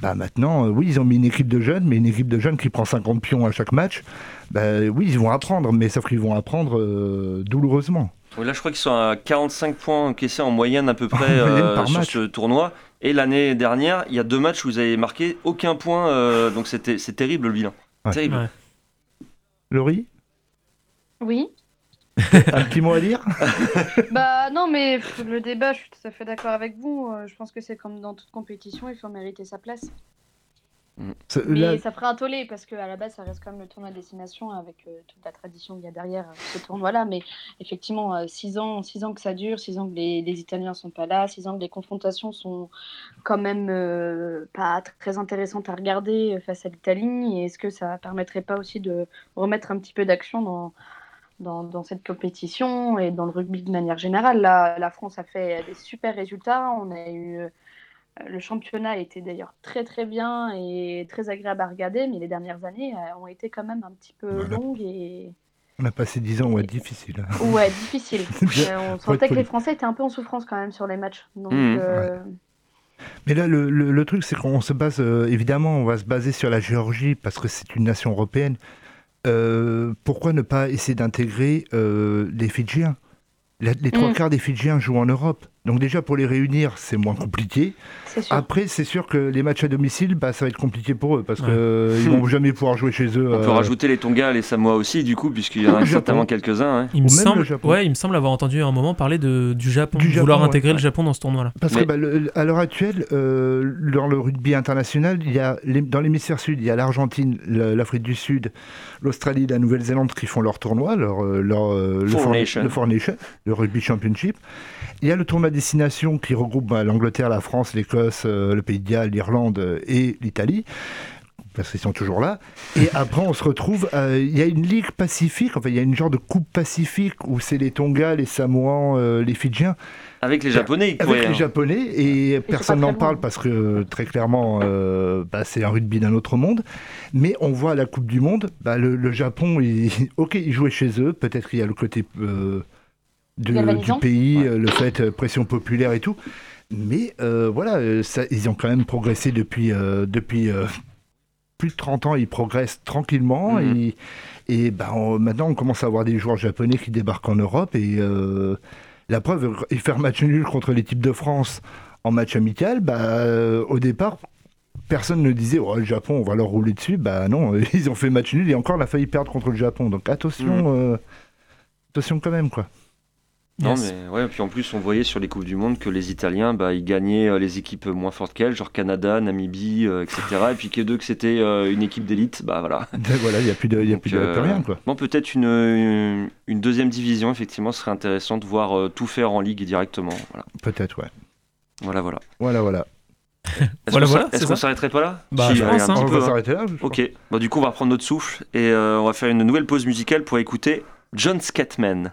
Bah maintenant, oui, ils ont mis une équipe de jeunes, mais une équipe de jeunes qui prend 50 pions à chaque match. Bah oui, ils vont apprendre, mais sauf qu'ils vont apprendre douloureusement. Oui, Là, je crois qu'ils sont à 45 points encaissés en moyenne à peu près euh, sur match. ce tournoi. Et l'année dernière, il y a deux matchs où vous avez marqué aucun point, euh, donc c'était c'est terrible le bilan. Ouais. Terrible. Ouais. Laurie, Oui. un petit mot à dire? Bah non, mais le débat, je suis tout à fait d'accord avec vous. Euh, Je pense que c'est comme dans toute compétition, il faut mériter sa place. Mais là- ça fera un tollé parce qu'à la base, ça reste quand même le tournoi destination avec euh, toute la tradition qu'il y a derrière euh, ce tournoi-là. Mais effectivement, euh, six ans, six ans que ça dure, six ans que les, les Italiens sont pas là, six ans que les confrontations sont quand même euh, pas très intéressantes à regarder euh, face à l'Italie. Et est-ce que ça permettrait pas aussi de remettre un petit peu d'action dans, dans, dans cette compétition et dans le rugby de manière générale? Là, la France a fait des super résultats. On a eu euh, le championnat était d'ailleurs très très bien et très agréable à regarder, mais les dernières années euh, ont été quand même un petit peu Voilà. longues et On a passé 10 ans, ouais, difficile. ouais, difficiles. Bien, Euh, on sentait que les Français étaient un peu en souffrance quand même sur les matchs. Donc, Mmh. euh, Mais là, le, le- le truc, c'est qu'on se base, euh, évidemment, on va se baser sur la Géorgie parce que c'est une nation européenne. Euh, pourquoi ne pas essayer d'intégrer euh, les Fidjiens? La- Les trois Mm. quarts des Fidjiens jouent en Europe. Donc déjà, pour les réunir, c'est moins compliqué. Après, c'est sûr que les matchs à domicile, bah, ça va être compliqué pour eux parce qu'ils vont jamais pouvoir jouer chez eux. On peut euh, rajouter les Tonga, les Samoa aussi, du coup, puisqu'il y en a certainement quelques-uns. hein. Il me, semble, ouais, il me semble avoir entendu à un moment parler de, du Japon, Du vouloir Japon, intégrer ouais. le Japon dans ce tournoi-là. Parce Mais- que bah, le- à l'heure actuelle, euh, dans le rugby international, il y a les- dans l'hémisphère sud, il y a l'Argentine, l'Afrique du Sud, l'Australie, la Nouvelle-Zélande qui font leur tournoi, leur, euh, leur, euh, le, Four Four, Nation. le Four Nation, le Rugby Championship. Il y a le tournoi destination qui regroupe bah, l'Angleterre, la France, l'Écosse, euh, le Pays de Galles, l'Irlande euh, et l'Italie. parce qu'ils sont toujours là. Et après, on se retrouve. euh, Il y a une ligue pacifique, enfin, il y a une genre de coupe pacifique où c'est les Tonga, les Samoans, euh, les Fidjiens. Avec les Japonais, ils Avec les hein. Japonais, et personne n'en parle parce que très clairement, euh, bah, c'est un rugby d'un autre monde. Mais on voit à la Coupe du Monde, bah, le, le Japon, il- ok, ils jouaient chez eux. Peut-être qu'il y a le côté de- du pays, euh, le fait euh, pression populaire et tout. Mais euh, voilà, ça, ils ont quand même progressé depuis, euh, depuis euh, plus de 30 ans. Ils progressent tranquillement. Mhm. Et, et on- maintenant, on commence à avoir des joueurs japonais qui débarquent en Europe. Et la preuve, et faire match nul contre l'équipe de France en match amical, bah, au départ, personne ne disait oh, le Japon, on va leur rouler dessus. Bah non, ils ont fait match nul et encore, on a failli perdre contre le Japon. Donc attention, euh, attention quand même. quoi. Non, Yes. mais ouais, puis en plus, on voyait sur les Coupes du Monde que les Italiens, bah, ils gagnaient euh, les équipes moins fortes qu'elles, genre Canada, Namibie, euh, etc. et puis que d'eux, que c'était euh, une équipe d'élite, bah voilà. voilà, il n'y a plus de, il y a Donc, plus de euh, plus rien. Quoi. Bon, peut-être une, une, une deuxième division, effectivement, serait intéressant de voir euh, tout faire en ligue directement. Voilà, Peut-être, ouais. voilà. voilà. Voilà, voilà. Est-ce Voilà, qu'on voilà, s'arrêterait pas là? Bah, Si, je pense, un hein. petit On peu, va hein. s'arrêter là je. Ok, bon, du coup, on va prendre notre souffle et euh, on va faire une nouvelle pause musicale pour écouter John Scatman.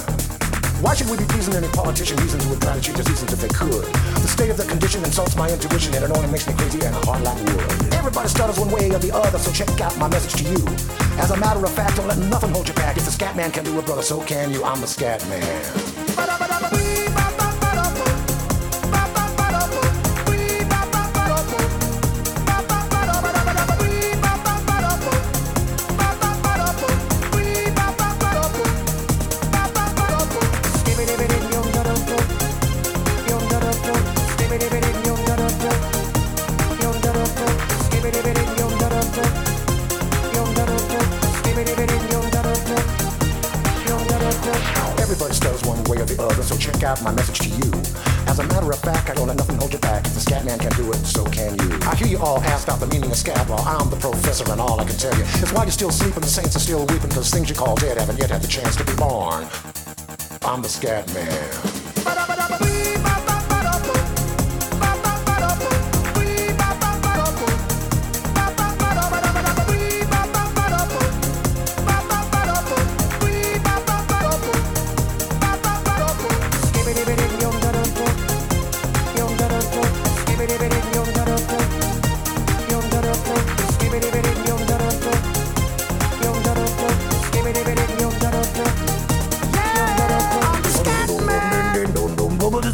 Why should we be pleasing any politician reasons would try to cheat diseases if they could? The state of the condition insults my intuition and it only makes me crazy and hard like wood. Everybody stutters one way or the other, so check out my message to you. As a matter of fact, don't let nothing hold you back. If the scat man can do it, brother, so can you. I'm the scat man. All ask out the meaning of scat, well, I'm the professor, and all I can tell you is why you're still sleeping, the saints are still weeping, because things you call dead haven't yet had the chance to be born. I'm the scat man.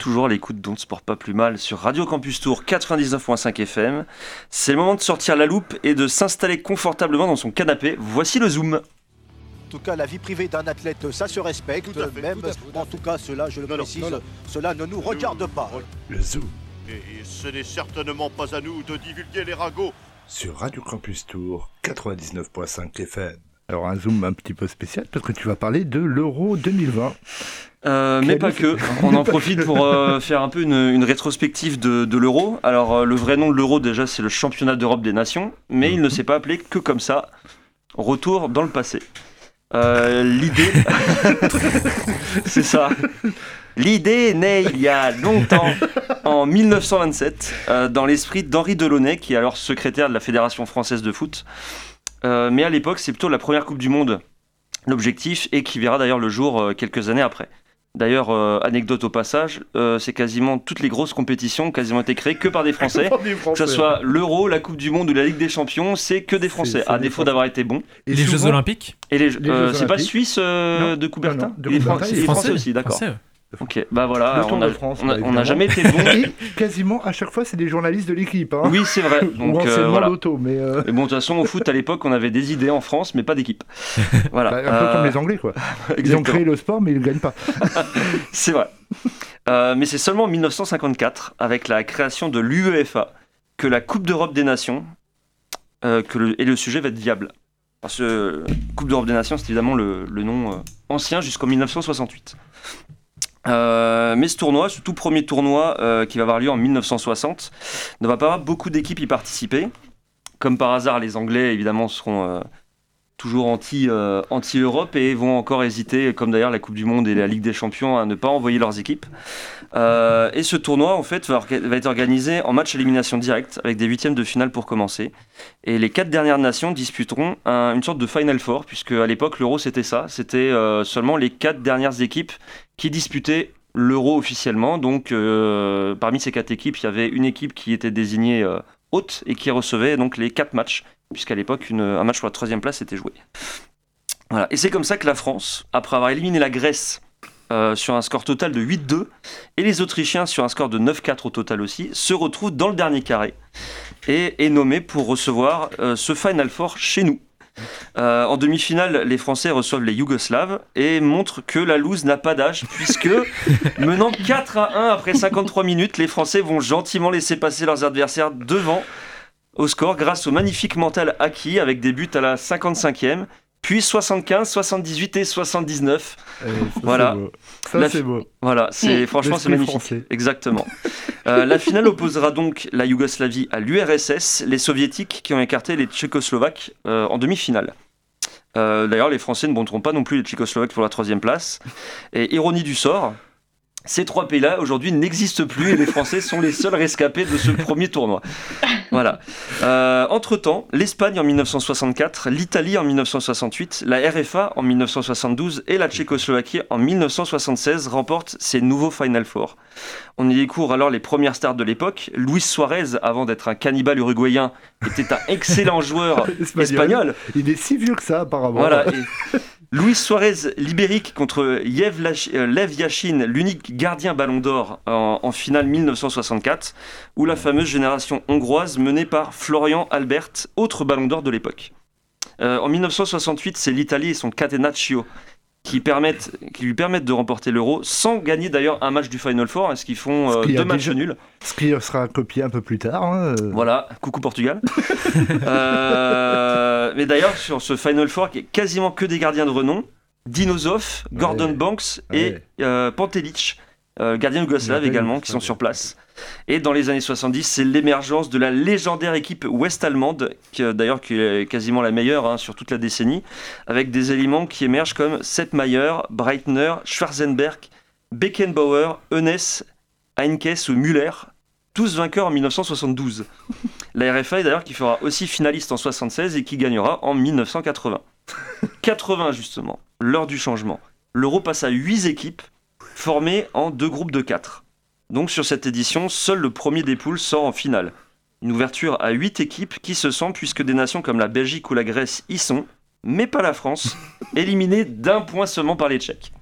toujours à l'écoute d'On ne Sport pas plus mal sur Radio Campus Tour 99.5 FM. C'est le moment de sortir la loupe et de s'installer confortablement dans son canapé. Voici le zoom. En tout cas, la vie privée d'un athlète, ça se respecte. Tout à fait, même, tout à fait, tout à en tout cas, cela, je le non, précise, non, non. cela ne nous regarde pas. Le Zoom Et ce n'est certainement pas à nous de divulguer les ragots. sur Radio Campus Tour 99.5 FM. Alors un zoom un petit peu spécial parce que tu vas parler de l'Euro 2020. Euh, mais pas que. On en profite pour euh, faire un peu une, une rétrospective de, de l'euro. Alors, euh, le vrai nom de l'euro, déjà, c'est le championnat d'Europe des nations, mais il ne s'est pas appelé que comme ça. Retour dans le passé. L'idée. c'est ça. L'idée est née il y a longtemps, en 1927, euh, dans l'esprit d'Henri Delaunay, qui est alors secrétaire de la Fédération française de foot. Euh, mais à l'époque, c'est plutôt la première Coupe du Monde l'objectif et qui verra d'ailleurs le jour euh, quelques années après. D'ailleurs, euh, anecdote au passage, euh, c'est quasiment toutes les grosses compétitions ont quasiment été créées que par des Français. Des Que ce soit l'Euro, la Coupe du Monde ou la Ligue des Champions, c'est que des Français, à défaut d'avoir été bons. Et les Jeux Olympiques Et les, euh, c'est pas. Suisse euh, de Coubertin non, non, de Il est Coubertin, fran- il il est est français Français, aussi, d'accord. Ok, bah voilà, on a, France, on n'a jamais été bons. Et quasiment à chaque fois, c'est des journalistes de l'équipe. Hein. oui, c'est vrai. Donc euh, voilà. l'auto, mais euh, Mais bon, de toute façon, au foot à l'époque, on avait des idées en France, mais pas d'équipe. Voilà. bah, un peu Euh, comme les Anglais, quoi. Ils ont créé le sport, mais ils ne gagnent pas. C'est vrai. Euh, mais c'est seulement en 1954, avec la création de l'UEFA, que la Coupe d'Europe des Nations, euh, que le, et le sujet va être viable. Parce que euh, Coupe d'Europe des Nations, c'est évidemment le, le nom euh, ancien jusqu'en 1968. Euh, mais ce tournoi, ce tout premier tournoi euh, qui va avoir lieu en 1960, ne va pas avoir beaucoup d'équipes y participer. Comme par hasard, les Anglais, évidemment, seront euh, toujours anti, anti-Europe et vont encore hésiter, comme d'ailleurs la Coupe du Monde et la Ligue des Champions, à ne pas envoyer leurs équipes. Et ce tournoi, en fait, va, être organisé en match élimination directe, avec des huitièmes de finale pour commencer. Et les quatre dernières nations disputeront un- une sorte de Final Four, puisque à l'époque, l'Euro, c'était ça. C'était seulement les quatre dernières équipes qui disputaient l'Euro officiellement. Donc, euh, parmi ces quatre équipes, il y avait une équipe qui était désignée euh, haute et qui recevait donc les quatre matchs, puisqu'à l'époque, un match pour la troisième place était joué. Voilà. Et c'est comme ça que la France, après avoir éliminé la Grèce euh, sur un score total de 8-2, et les Autrichiens sur un score de 9-4 au total aussi, se retrouve dans le dernier carré et est nommé pour recevoir ce Final Four chez nous. Euh, en demi-finale, les Français reçoivent les Yougoslaves et montrent que la loose n'a pas d'âge, puisque menant 4 à 1 après 53 minutes, les Français vont gentiment laisser passer leurs adversaires devant au score grâce au magnifique mental acquis avec des buts à la 55e, puis 75, 78 et 79. Et ça, Voilà. c'est beau. Ça, c'est beau. Voilà, c'est franchement c'est magnifique. français. Exactement. Euh, la finale opposera donc la Yougoslavie à l'URSS, les soviétiques qui ont écarté les tchécoslovaques euh, en demi-finale. Euh, D'ailleurs, les Français ne monteront pas non plus les tchécoslovaques pour la troisième place. Et ironie du sort, ces trois pays-là aujourd'hui n'existent plus et les Français sont les seuls rescapés de ce premier tournoi. Voilà. Euh, Entre-temps, l'Espagne en 1964, l'Italie en 1968, la RFA en 1972 et la Tchécoslovaquie en 1976 remportent ces nouveaux Final Four. On y découvre alors les premières stars de l'époque. Luis Suarez, avant d'être un cannibale uruguayen, était un excellent joueur espagnol. Il est si vieux que ça, apparemment. Voilà. et Luis Suarez libérique contre Yev euh, Lev Yashin, l'unique gardien Ballon d'Or en, en finale 1964, ou la fameuse génération hongroise menée par Florian Albert, autre Ballon d'Or de l'époque. Euh, en 1968, c'est l'Italie et son Catenaccio qui, permettent, qui lui permettent de remporter l'Euro sans gagner d'ailleurs un match du Final Four, hein, ce qui font euh, deux matchs déjà- nuls. Ce qui sera copié un peu plus tard. hein, euh. Voilà, coucou Portugal. Euh, mais d'ailleurs, sur ce Final Four, qui est quasiment que des gardiens de renom, Dinosov, Gordon Ouais. Banks et Ouais. euh, Pantelic, gardien yougoslave également, qui sont sur place. Et dans les années 70, c'est l'émergence de la légendaire équipe ouest-allemande, euh, d'ailleurs qui est quasiment la meilleure hein, sur toute la décennie, avec des éléments qui émergent comme Sepp Maier, Breitner, Schwarzenberg, Beckenbauer, Eunès, Heinkes ou Müller, tous vainqueurs en 1972. La RFA est d'ailleurs qui fera aussi finaliste en 76 et qui gagnera en 1980. 80 justement, l'heure du changement. L'Euro passe à 8 équipes formées en deux groupes de 4. Donc sur cette édition, seul le premier des poules sort en finale. Une ouverture à 8 équipes qui se sent puisque des nations comme la Belgique ou la Grèce y sont, mais pas la France, éliminée d'un point seulement par les Tchèques.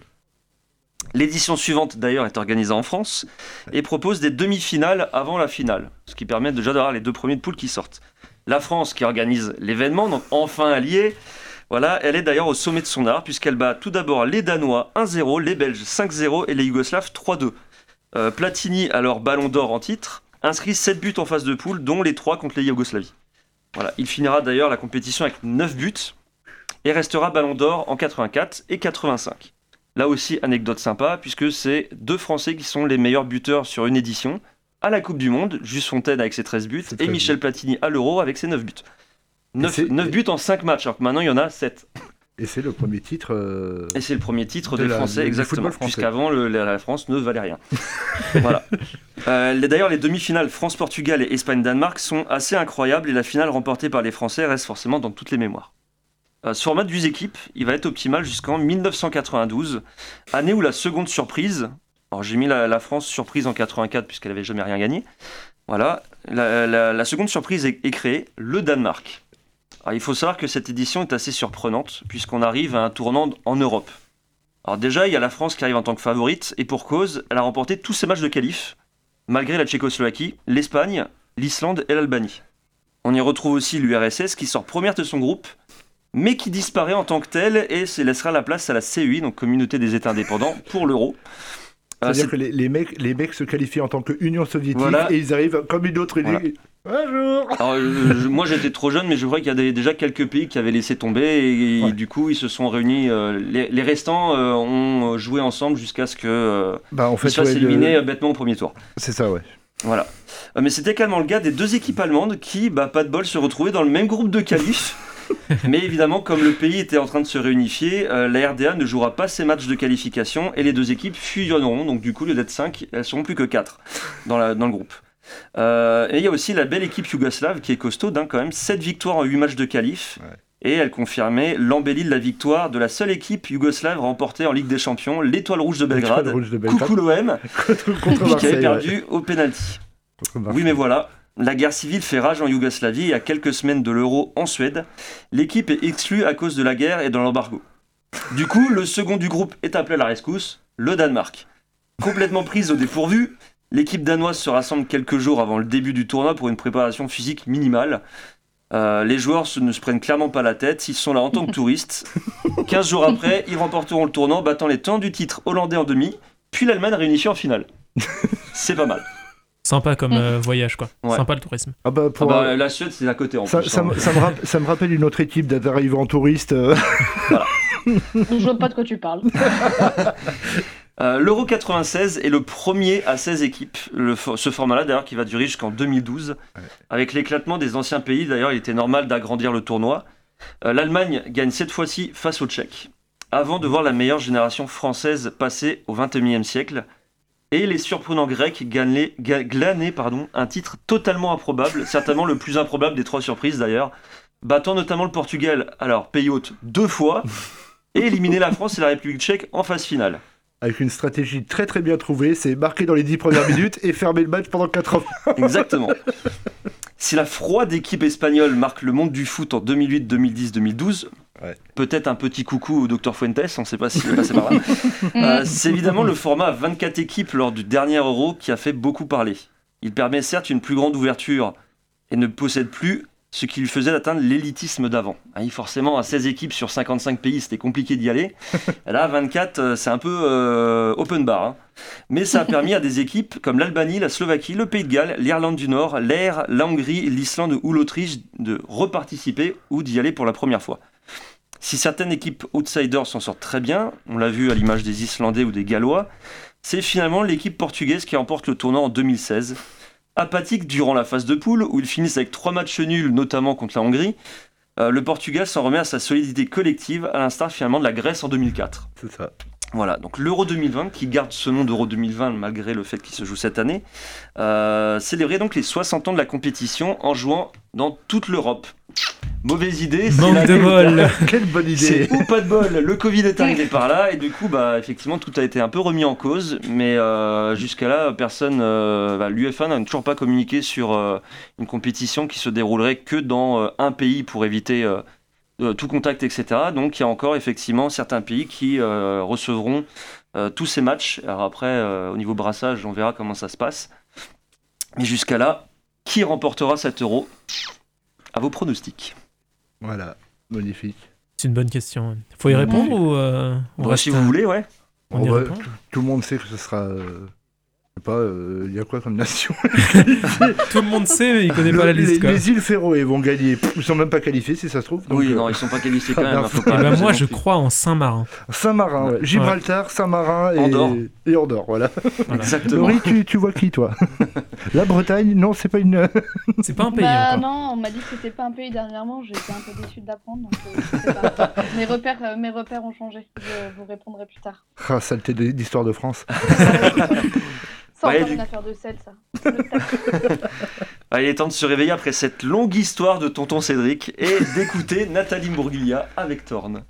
L'édition suivante d'ailleurs est organisée en France et propose des demi-finales avant la finale, ce qui permet déjà d'avoir les deux premiers de poule qui sortent. La France qui organise l'événement, donc enfin alliée, voilà, elle est d'ailleurs au sommet de son art puisqu'elle bat tout d'abord les Danois 1-0, les Belges 5-0 et les Yougoslaves 3-2. Euh, Platini, alors ballon d'or en titre, inscrit 7 buts en phase de poule, dont les 3 contre les Yougoslavie. Voilà, il finira d'ailleurs la compétition avec 9 buts et restera ballon d'or en 84 et 85. Là aussi, anecdote sympa, puisque c'est deux Français qui sont les meilleurs buteurs sur une édition. À la Coupe du Monde, Juste Fontaine avec ses 13 buts et Michel Platini à l'Euro avec ses 9 buts. 9, c'est- 9 buts en 5 matchs, alors que maintenant il y en a 7. Et c'est le premier titre. euh, Et c'est le premier titre de des la- Français, exactement. Puisqu'avant, la, France ne valait rien. voilà. Euh, D'ailleurs, les demi-finales France-Portugal et Espagne-Danemark sont assez incroyables et la finale remportée par les Français reste forcément dans toutes les mémoires. Euh, ce format de 8 équipes, il va être optimal jusqu'en 1992, année où la seconde surprise, alors j'ai mis la, la France surprise en 84 puisqu'elle avait jamais rien gagné, voilà, la, la- la seconde surprise est, est créée, le Danemark. Alors, il faut savoir que cette édition est assez surprenante puisqu'on arrive à un tournant en Europe. Alors déjà, il y a la France qui arrive en tant que favorite et pour cause, elle a remporté tous ses matchs de qualif, malgré la Tchécoslovaquie, l'Espagne, l'Islande et l'Albanie. On y retrouve aussi l'URSS qui sort première de son groupe, mais qui disparaît en tant que telle et se laissera la place à la CEI, donc Communauté des États indépendants, pour l'euro. C'est-à-dire c'est- que les, les mecs, les mecs se qualifient en tant que Union soviétique Voilà. et ils arrivent comme une autre Voilà. Bonjour Alors, euh, je- moi j'étais trop jeune, mais je crois qu'il y a des- déjà quelques pays qui avaient laissé tomber et, Ouais. du coup ils se sont réunis. euh, les, les restants euh, ont joué ensemble jusqu'à ce que euh, Bah, en ils fait, se fassent ouais, éliminer euh, bêtement au premier tour. C'est ça, ouais. Voilà. Euh, Mais c'était également le cas des deux équipes allemandes qui, bah, pas de bol, se retrouvaient dans le même groupe de qualif. Mais évidemment, comme le pays était en train de se réunifier, euh, la RDA ne jouera pas ses matchs de qualification et les deux équipes fusionneront. Donc du coup, au lieu d'être 5, elles seront plus que 4 dans, la- dans le groupe. Euh, et il y a aussi la belle équipe yougoslave qui est costaud, hein, quand même, 7 victoires en 8 matchs de qualif. Et elle confirmait l'embellie de la victoire de la seule équipe yougoslave remportée en Ligue des Champions, l'Étoile Rouge de Belgrade. Rouge de Belgrade. Coucou l'OM, qui avait perdu ouais. au Marseille. Oui, mais voilà. La guerre civile fait rage en Yougoslavie et à quelques semaines de l'euro en Suède, l'équipe est exclue à cause de la guerre et de l'embargo. Du coup, le second du groupe est appelé à la rescousse, le Danemark. Complètement prise au dépourvu, l'équipe danoise se rassemble quelques jours avant le début du tournoi pour une préparation physique minimale. Euh, les joueurs se- ne se prennent clairement pas la tête, ils sont là en tant que touristes. 15 jours après, ils remporteront le tournoi en battant les temps du titre hollandais en demi, puis l'Allemagne réunifiée en finale. C'est pas mal. Sympa comme euh, voyage, quoi. Ouais. Sympa le tourisme. Ah bah, Ah pour, bah, euh, la Suède, c'est à côté en ça, plus. ça hein. me- ça me rapp- ça me rappelle une autre équipe d'être arrivé en touriste. euh. Je vois pas de quoi tu parles. Euh, L'Euro 96 est le premier à 16 équipes. Le ce format-là, d'ailleurs, qui va durer jusqu'en 2012. Avec l'éclatement des anciens pays, d'ailleurs, il était normal d'agrandir le tournoi. Euh, L'Allemagne gagne cette fois-ci face aux Tchèques. Avant de voir la meilleure génération française passer au 21e siècle. Et les surprenants Grecs gagnaient- ga- glanaient pardon, un titre totalement improbable, certainement le plus improbable des trois surprises d'ailleurs, battant notamment le Portugal, alors pays hôte, deux fois, et éliminer la France et la République tchèque en phase finale. Avec une stratégie très très bien trouvée, c'est marquer dans les 10 premières minutes et fermer le match pendant 80. Exactement. Si la froide équipe espagnole marque le monde du foot en 2008, 2010, 2012, peut-être un petit coucou au Dr Fuentes, on ne sait pas s'il est passé par là. Euh, c'est évidemment le format à 24 équipes lors du dernier Euro qui a fait beaucoup parler. Il permet certes une plus grande ouverture et ne possède plus ce qui lui faisait atteindre l'élitisme d'avant. Oui, forcément, à 16 équipes sur 55 pays, c'était compliqué d'y aller. Là, à 24, euh, c'est un peu euh, open bar. hein. Mais ça a permis à des équipes comme l'Albanie, la Slovaquie, le Pays de Galles, l'Irlande du Nord, l'Air, la Hongrie, l'Islande ou l'Autriche de reparticiper ou d'y aller pour la première fois. Si certaines équipes outsiders s'en sortent très bien, on l'a vu à l'image des Islandais ou des Gallois, c'est finalement l'équipe portugaise qui remporte le tournoi en 2016. Apathique durant la phase de poule, où ils finissent avec trois matchs nuls, notamment contre la Hongrie, euh, le Portugal s'en remet à sa solidité collective, à l'instar finalement de la Grèce en 2004. C'est ça. Voilà, donc l'Euro 2020, qui garde ce nom d'Euro 2020 malgré le fait qu'il se joue cette année, euh, célébrait donc les 60 ans de la compétition en jouant dans toute l'Europe. Mauvaise idée, c'est Manque de bol. Quelle bonne idée. Ou pas de bol, le Covid est arrivé par là et du coup bah effectivement tout a été un peu remis en cause, mais euh, jusqu'à là personne, euh, bah, l'UEFA n'a toujours pas communiqué sur euh, une compétition qui se déroulerait que dans euh, un pays pour éviter tout contact etc. Donc il y a encore effectivement certains pays qui euh, recevront euh, tous ces matchs. Alors après, euh, au niveau brassage, on verra comment ça se passe. Mais jusqu'à là, qui remportera cet euro? À vos pronostics. Voilà, magnifique. C'est une bonne question. Faut y répondre ou euh, on Bah, reste si vous voulez, ouais. On y Bon, bah, répond tout, tout le monde sait que ce sera. euh, sais pas, euh, il y a quoi comme nation Tout le monde sait, mais il connaît pas la Le- liste. Les, quoi. les îles Féroé vont gagner. Pff, Ils sont même pas qualifiés si ça se trouve. donc, Oui, euh, non, ils sont pas qualifiés quand ah, même. hein, faut pas ben, moi, je crois en Saint-Marin. Saint-Marin, ouais. Gibraltar, Saint-Marin et Andorre. et Andorre, voilà. Exactement. Laurie, tu, tu vois qui toi? La Bretagne, non, c'est pas une. C'est pas un pays Bah encore. non, on m'a dit que c'était pas un pays dernièrement, été un peu déçue d'apprendre, donc euh, pas. mes, repères, euh, mes repères ont changé, je vous répondrai plus tard. Ah, saleté d'histoire de France. C'est Ouais, du- une affaire de sel, ça. Il est temps de se réveiller après cette longue histoire de tonton Cédric et d'écouter Nathalie Bourguiglia avec Thorne.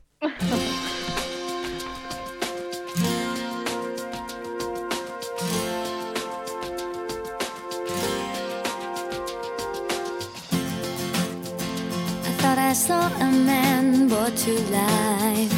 I thought I saw a man brought to life.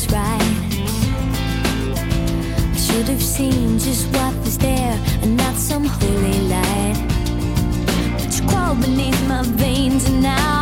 teller's right. I should have seen just what was there and not some holy light. But you crawled beneath my veins and now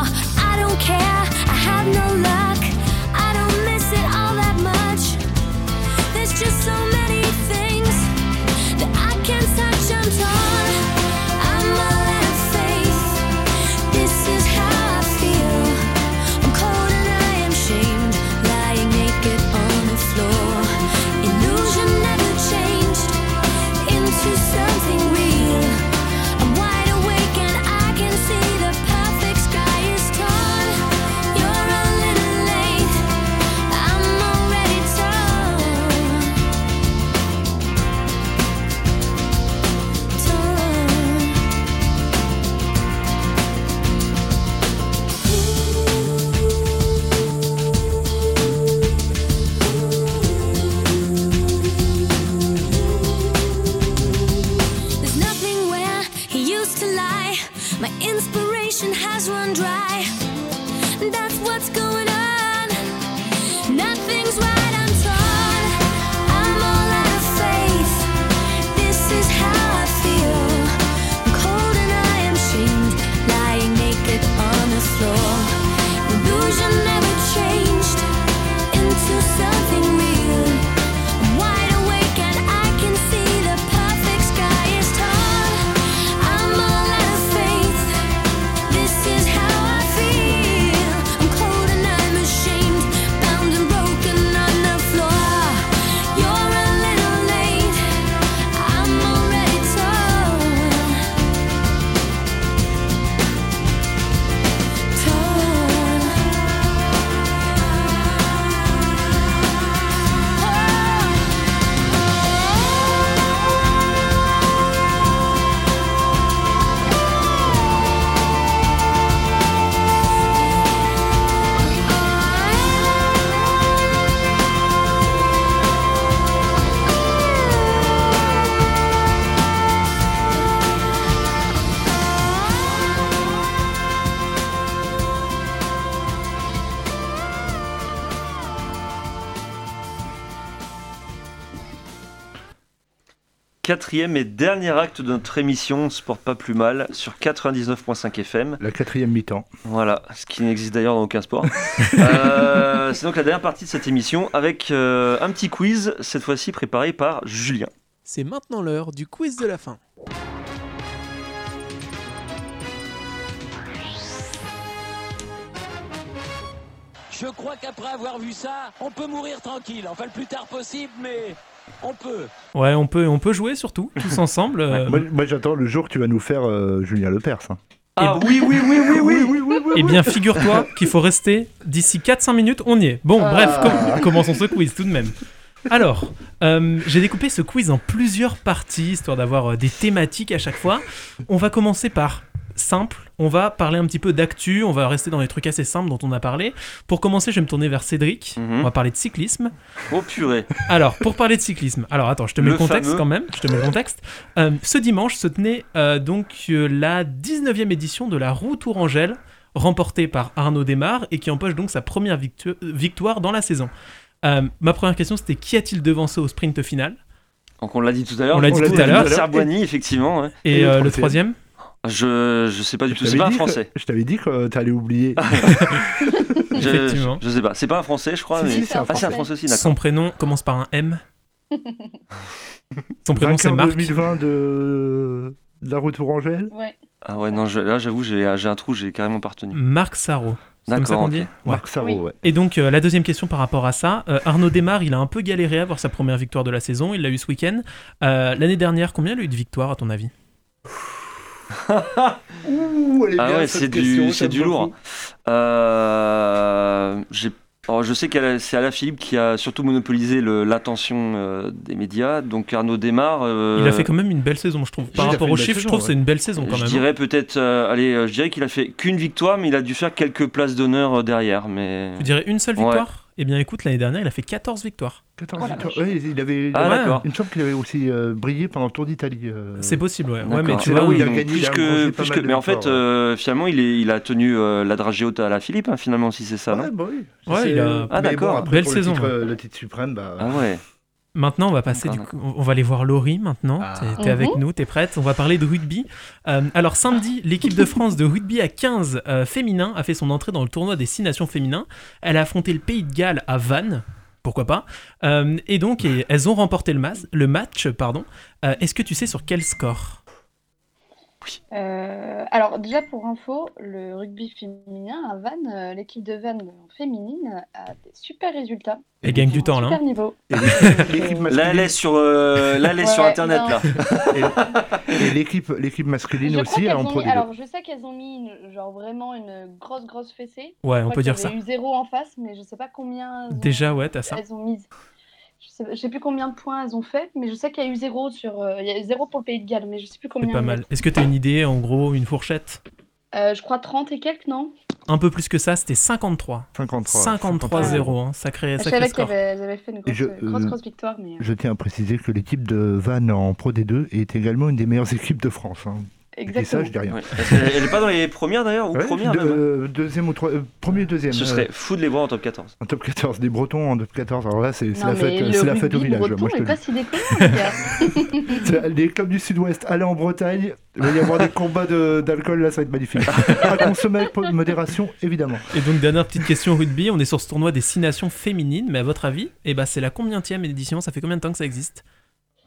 quatrième et dernier acte de notre émission Sport pas plus mal sur 99.5 FM. La quatrième mi-temps. Voilà, ce qui n'existe d'ailleurs dans aucun sport. Euh, c'est donc la dernière partie de cette émission avec euh, un petit quiz, cette fois-ci préparé par Julien. C'est maintenant l'heure du quiz de la fin. Je crois qu'après avoir vu ça, on peut mourir tranquille. Enfin, le plus tard possible, mais on peut. Ouais, on peut, on peut jouer surtout, tous ensemble. euh, Moi, moi, j'attends le jour que tu vas nous faire euh, Julien Lepers. hein. Ah oui, oui, oui, oui, oui, Eh bien, figure-toi qu'il faut rester d'ici 4-5 minutes, on y est. Bon, Ah. bref, com- commençons ce quiz tout de même. Alors, euh, j'ai découpé ce quiz en plusieurs parties, histoire d'avoir euh, des thématiques à chaque fois. On va commencer par simple, on va parler un petit peu d'actu, on va rester dans les trucs assez simples dont on a parlé. Pour commencer, je vais me tourner vers Cédric, on va parler de cyclisme. Oh purée. Alors, pour parler de cyclisme, alors attends, je te mets le, Le contexte fameux. quand même. Je te mets le contexte. Euh, ce dimanche se tenait euh, donc euh, la 19e édition de la Roue Tourangelle, remportée par Arnaud Desmar et qui empoche donc sa première victu- victoire dans la saison. Euh, ma première question c'était qui a-t-il devancé au sprint final? Donc on l'a dit tout à l'heure. On l'a dit tout à l'heure. Serboigny, effectivement. ouais. Et, euh, le troisième? Je, je sais pas du tout, c'est pas un que- français. Je t'avais dit que t'allais oublier. Je, Effectivement. je sais pas, c'est pas un français, je crois. Si, mais... si, c'est un ah, c'est un Français. aussi, d'accord. Son prénom commence par un M. Son prénom c'est Marc. 2020 de... de la Retour Angèle. Ouais. Ah ouais, non, je- là j'avoue, j'ai j'ai un trou, j'ai carrément pas retenu. Marc Sarro. C'est comme ça D'accord, qu'on dit ok. Ouais. Marc Sarro, ouais. Et donc, euh, la deuxième question par rapport à ça, euh, Arnaud Desmar, il a un peu galéré à avoir sa première victoire de la saison, il l'a eu ce week-end. Euh, L'année dernière, combien il a eu de victoires à ton avis? Ouh, elle est Ah bien, ouais, c'est du, c'est lourd. beaucoup. Euh, j'ai- alors, je sais que c'est Alain Philippe qui a surtout monopolisé le- l'attention euh, des médias. Donc Arnaud démarre. euh, Il a fait quand même une belle saison, je trouve. Par rapport aux chiffres, je saison, trouve que c'est ouais. une belle saison quand Je même. hein. dirais peut-être, euh, allez, je dirais qu'il a fait qu'une victoire, mais il a dû faire quelques places d'honneur derrière. Mais Tu dirais une seule Ouais. victoire? Eh bien, écoute, l'année dernière, il a fait 14 victoires. 14 Oh la victoires. Ouais, il avait. Ah, ouais, d'accord. Il me semble qu'il avait aussi euh, brillé pendant le Tour d'Italie. euh. C'est possible, ouais. Mais tu vois, où il a donc gagné, plus que, plus que- mais en fait, euh, finalement, il, est, il a tenu euh, la dragée haute à la Philippe, hein, finalement, si c'est ça, Ouais, non bah oui. Ouais, C'est- il a- Ah, d'accord. Bon, Belle pour saison, Le titre, ouais. euh, le titre suprême, bah. Ah ouais. Maintenant, on va passer du D'accord, coup, on va aller voir Laurie maintenant. Ah. T'es t'es avec nous, t'es prête? On va parler de rugby. Euh, alors samedi, l'équipe de France de rugby à 15 euh, féminin a fait son entrée dans le tournoi des 6 nations féminins. Elle a affronté le Pays de Galles à Vannes. Pourquoi pas Euh, Et donc, et- elles ont remporté le, mas- le match. pardon. Euh, Est-ce que tu sais sur quel score? Euh, alors déjà pour info, le rugby féminin à Vannes, euh, l'équipe de Vannes en féminine a des super résultats. Elle gagne du temps là. Super hein. niveau. Et Là, elle est sur, euh, là, elle est Ouais, sur Internet, non. là. Et, et l'équipe, l'équipe masculine Je aussi, mis, alors je sais qu'elles ont mis une- genre vraiment une grosse grosse fessée. Ouais, Je on peut dire ça. eu zéro en face, mais je sais pas combien. elles ont- Déjà, ouais, t'as ça. Elles ont mis. Je sais, je sais plus combien de points elles ont fait, mais je sais qu'il y a eu zéro sur. euh, il y a eu zéro pour le Pays de Galles, mais je sais plus combien. C'est pas mal. Est-ce que t'as une idée, en gros, une fourchette? Euh, je crois 30 et quelques, non? Un peu plus que ça, c'était 53. 53. 53-0, hein. sacré, Je sacré savais qu'elles avaient, elles avaient fait une grosse, je, grosse, euh, grosse victoire, mais. euh, Je tiens à préciser que l'équipe de Vannes en Pro D2 est également une des meilleures équipes de France. hein. Je dis ça, Exactement. je dis rien. Ouais. Elle, elle est pas dans les premières d'ailleurs, ou Ouais, première de- même. hein. euh, deuxième ou trois, euh, premier, deuxième. Ce euh, serait fou de les voir en top 14. en top 14, des Bretons en top 14. Alors là, c'est la fête, le c'est la fête au rugby village. breton Moi, je te pas si déconnant, les clubs du Sud-Ouest, allez en Bretagne, il va y avoir des combats de- d'alcool, là, ça va être magnifique. à consommer avec modération, évidemment. Et donc, dernière petite question rugby, on est sur ce tournoi des 6 nations féminines, mais à votre avis, eh ben, c'est la combienième édition Ça fait combien de temps que ça existe?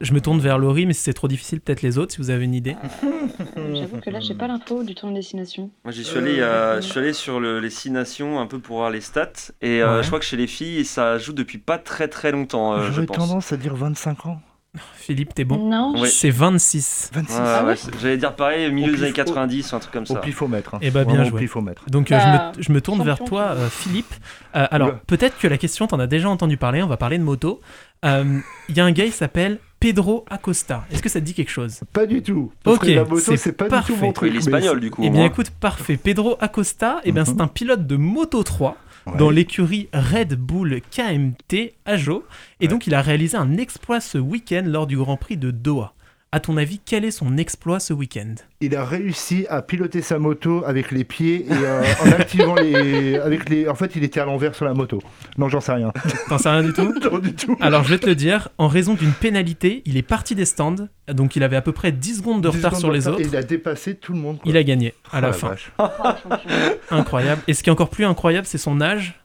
Je me tourne vers Laurie, mais si c'est trop difficile, peut-être les autres, si vous avez une idée. J'avoue que là, j'ai pas l'info du tournoi destination. Moi, j'y suis allé, euh, je suis allé sur le- les 6 nations un peu pour voir les stats. Et euh, je crois que chez les filles, ça joue depuis pas très très longtemps, euh, J'aurais tendance à dire 25 ans. Philippe, t'es bon Non. C'est 26. 26. Ouais, Ah ouais, J'allais dire pareil, milieu Au des années pif- au- 90 ou un truc comme Au ça. pifomètre. hein. Eh ben, bien Vraiment joué. Au. Donc euh, Bah, je, me, je me tourne vers toi, euh, Philippe. Euh, alors, peut-être que la question, t'en as déjà entendu parler, on va parler de moto. Euh, Il y a un gars, il s'appelle Pedro Acosta. Est-ce que ça te dit quelque chose? Pas du tout. Parce Ok, que la moto, c'est c'est pas parfait. du tout mon truc. l'espagnol, du coup. Eh bien moins. écoute, parfait. Pedro Acosta, eh Mhm. c'est un pilote de Moto 3 Ouais. dans l'écurie Red Bull KMT à Jo. Et Ouais. donc il a réalisé un exploit ce week-end lors du Grand Prix de Doha. À ton avis, quel est son exploit ce week-end? Il a réussi à piloter sa moto avec les pieds et euh, en activant les, avec les. En fait, il était à l'envers sur la moto. Non, j'en sais rien. T'en sais rien du tout? Non, du tout. Alors je vais te le dire, en raison d'une pénalité, il est parti des stands, donc il avait à peu près 10 secondes de 10 retard secondes sur de les retard, autres. et Il a dépassé tout le monde. quoi. Il a gagné à Oh la la fin. vache. Incroyable. Et ce qui est encore plus incroyable, c'est son âge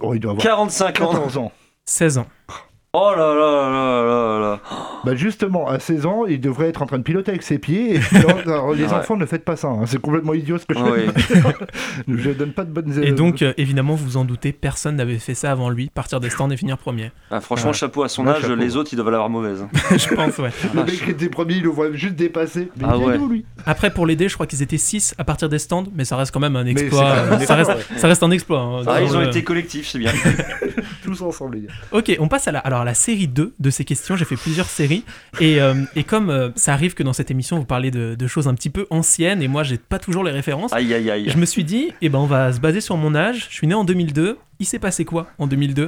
Oh, il doit avoir 45 ans. 14 ans. 16 ans. Oh là là là là là. Bah justement, à 16 ans, il devrait être en train de piloter avec ses pieds. Et puis, alors, alors, les Ouais. enfants, ne faites pas ça. hein. C'est complètement idiot ce que je Oui. fais. je donne pas de bonnes. Et euh, donc, euh, évidemment, vous vous en doutez, personne n'avait fait ça avant lui, partir des stands et finir premier. Ah, franchement, Ouais. chapeau à son Ouais, âge, chapeau. les autres ils doivent l'avoir mauvaise. je pense, ouais. le mec qui était premier, il le voit juste dépasser. Mais Ah il est ouais. lui Après, pour l'aider, je crois qu'ils étaient 6 à partir des stands, mais ça reste quand même un c'est exploit. quand même un ça, reste, exploit, ouais. ça reste un exploit. hein. Ah, ils ont Euh, été collectifs, c'est bien. Tous ensemble, les gars. Ok, on passe à la, alors à la série 2 de ces questions. J'ai fait plusieurs séries. Et, euh, et comme euh, ça arrive que dans cette émission, vous parlez de, de choses un petit peu anciennes, et moi, j'ai pas toujours les références, Aïe aïe aïe. je me suis dit, eh ben, on va se baser sur mon âge. Je suis né en 2002. Il s'est passé quoi en 2002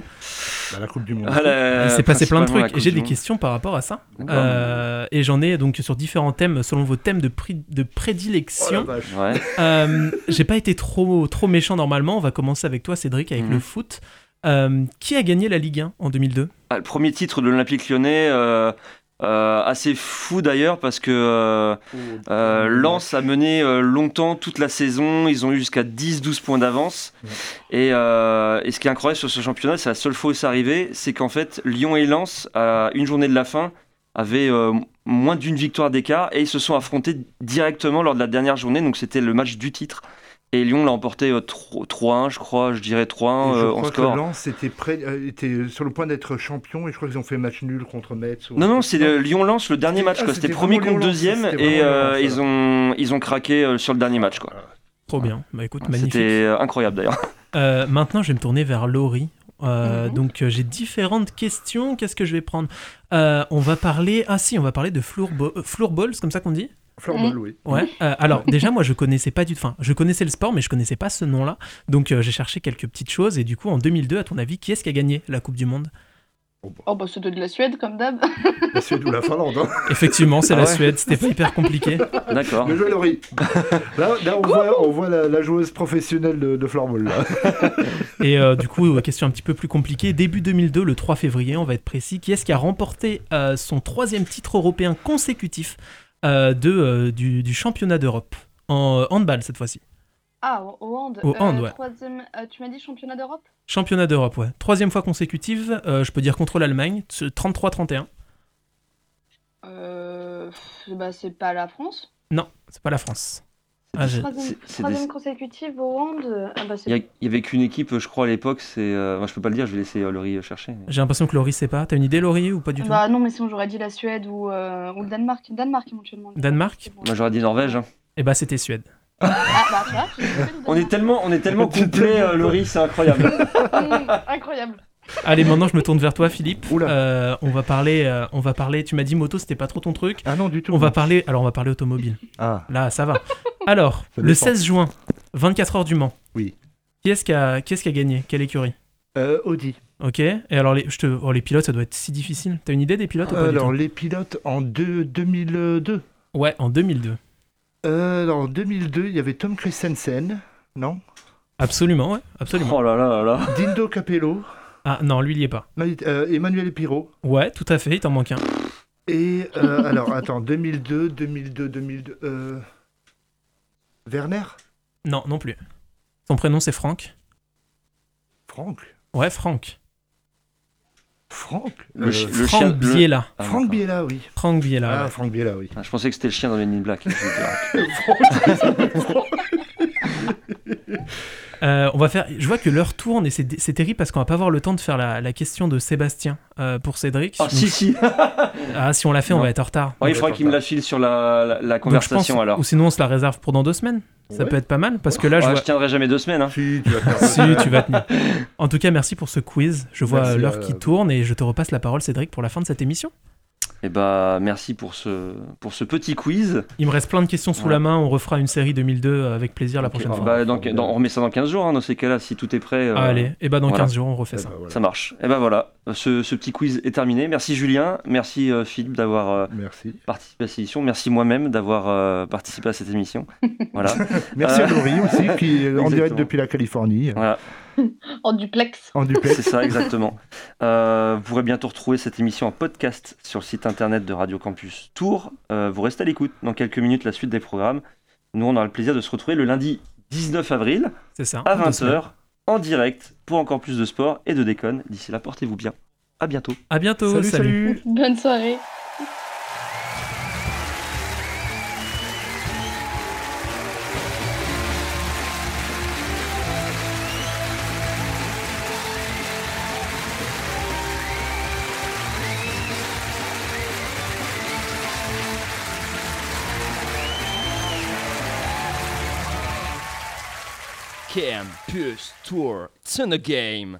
Bah, la Coupe du Monde. Ah, la- Il s'est passé plein de trucs. Et j'ai des questions par rapport à ça. Euh, et j'en ai donc sur différents thèmes, selon vos thèmes de, de Oh, prédilection. Ouais. Euh, j'ai pas été trop, trop méchant normalement. On va commencer avec toi, Cédric, avec Mhm. le foot. Euh, qui a gagné la Ligue 1 en 2002 Ah, le premier titre de l'Olympique lyonnais, euh, euh, assez fou d'ailleurs parce que euh, euh, Lens a mené euh, longtemps toute la saison, ils ont eu jusqu'à 10-12 points d'avance. Et, euh, et ce qui est incroyable sur ce championnat, c'est la seule fois où c'est arrivé, c'est qu'en fait Lyon et Lens, à une journée de la fin, avaient euh, moins d'une victoire d'écart et ils se sont affrontés directement lors de la dernière journée, donc c'était le match du titre. Et Lyon l'a emporté euh, 3 3-1, je crois, je dirais Et 3-1 je euh, en crois que score. Lens était, prêt, euh, était sur le point d'être champion et je crois qu'ils ont fait match nul contre Metz. ou- Non, non, c'est le Lyon-Lens, le dernier match. ah, quoi. C'était premier contre deuxième et euh, ils, ont, ils ont craqué euh, sur le dernier match. quoi. Trop bien. Bah écoute, magnifique. C'était euh, incroyable d'ailleurs. Euh, maintenant, je vais me tourner vers Laurie. Euh, Mhm. Donc, euh, j'ai différentes questions. Qu'est-ce que je vais prendre? Euh, On va parler. Ah, si, on va parler de floorball, euh, floorball c'est comme ça qu'on dit? Floorball, oui. Ouais. Euh, alors, déjà, moi, je connaissais pas du tout. Enfin, je connaissais le sport, mais je connaissais pas ce nom-là. Donc, euh, j'ai cherché quelques petites choses. Et du coup, en 2002, à ton avis, qui est-ce qui a gagné la Coupe du Monde? Oh bah c'était de la Suède comme d'hab. La Suède ou la Finlande. hein. Effectivement, c'est Ah la ouais. Suède. C'était pas hyper compliqué. D'accord. Bien joué, Laurie. Là, là, on, voit, on voit la, la joueuse professionnelle de, de floorball. Là. Et euh, du coup, question un petit peu plus compliquée. Début 2002, le 3 février, on va être précis. Qui est-ce qui a remporté euh, son troisième titre européen consécutif de, euh, du, du championnat d'Europe En euh, handball cette fois-ci. Ah, au hand. Au hand, Euh, ouais. troisième, euh, tu m'as dit championnat d'Europe? Championnat d'Europe, ouais. Troisième fois consécutive, euh, je peux dire contre l'Allemagne, ce 33-31. euh, bah, C'est pas la France. Non, c'est pas la France. Ah, Troisième, des- consécutive au hand. euh, Ah bah, Il y, a- il y avait qu'une équipe, je crois, à l'époque. C'est, euh, je peux pas le dire, je vais laisser euh, Laurie euh, chercher. J'ai l'impression que Laurie sait pas. T'as une idée, Laurie, ou pas du tout? Bah non, mais sinon j'aurais dit la Suède ou, euh, ou le Danemark. Danemark éventuellement. Danemark? Bon. Moi, j'aurais dit Norvège. hein. Eh bah, c'était Suède. Ah bah vois, On est tellement, on est tellement complet, euh, Laurie, c'est incroyable. Mmh, Incroyable. Allez, maintenant, je me tourne vers toi, Philippe. Oula. Euh, on va parler. euh, on va parler. Tu m'as dit moto, c'était pas trop ton truc. Ah non, du tout. On va parler. Alors, on va parler automobile. Ah, Là, ça va. Alors, Ça le dépend. 16 juin, 24 heures du Mans. Oui. Qui est-ce qui a, qui est-ce qui a gagné? Quelle écurie? Euh, Audi. Ok. Et alors, les, je te, oh, les pilotes, ça doit être si difficile. T'as une idée des pilotes ou pas Alors, les pilotes en deux- 2002. Ouais, en 2002. Euh, en 2002, il y avait Tom Christensen, non? Absolument, ouais. Absolument. Oh là là là là. Dindo Capello, Ah non, lui, il y est pas. non, euh, Emmanuel Piro. Ouais, tout à fait. Il t'en manque un. Et euh, alors, attends, 2002, 2002, 2002. Euh... Werner? Non, non plus. Son prénom, c'est Franck. Franck? Ouais, Franck. Franck? Le, chi- le Franck chien. le- Biella. Ah, Franck d'accord. Biella, oui. Franck Biella. Ah, ouais. Franck Biella, oui. Ah, je pensais que c'était le chien dans les in Black. dire. Euh, on va faire. Je vois que l'heure tourne et c'est terrible parce qu'on va pas avoir le temps de faire la, la question de Sébastien euh, pour Cédric. Ah, si, si. Ah, si on l'a fait, on va être en retard. Ouais, il faudra qu'il me la file sur la, la, pense- conversation alors. Ou sinon, on se la réserve pour dans deux semaines. Ça Ouais. peut être pas mal parce que là, je Ouais, vois. je tiendrai jamais deux semaines. hein. Si, tu vas faire Si, tu vas tenir. En tout cas, merci pour ce quiz. Je vois Merci, l'heure euh, qui tourne et je te repasse la parole, Cédric, pour la fin de cette émission. Et bah, merci pour ce, pour ce petit quiz. Il me reste plein de questions sous Ouais. la main. On refera une série 2002 avec plaisir la prochaine ah, fois. Bah, donc, dans- on remet ça dans 15 jours, hein, dans ces cas-là, si tout est prêt. euh, Allez, et bah dans voilà. 15 jours, on refait Eh ça. ben, voilà. Ça marche. Et ben voilà. ce, ce petit quiz est terminé. Merci Julien, merci euh, Philippe d'avoir euh, participé à cette émission. Merci moi-même d'avoir euh, participé à cette émission. Voilà. Merci Euh, à Laurie aussi, qui est en direct depuis la Californie. Voilà. En duplex. En duplex. C'est ça, exactement. Euh, vous pourrez bientôt retrouver cette émission en podcast sur le site internet de Radio Campus Tours. Euh, vous restez à l'écoute. Dans quelques minutes, la suite des programmes. Nous, on aura le plaisir de se retrouver le lundi 19 avril ça. à Deux semaines. 20h en direct pour encore plus de sport et de déconne. D'ici là, portez-vous bien. À bientôt. À bientôt. Salut, salut. Bonne soirée. Campus Tour, it's in the game.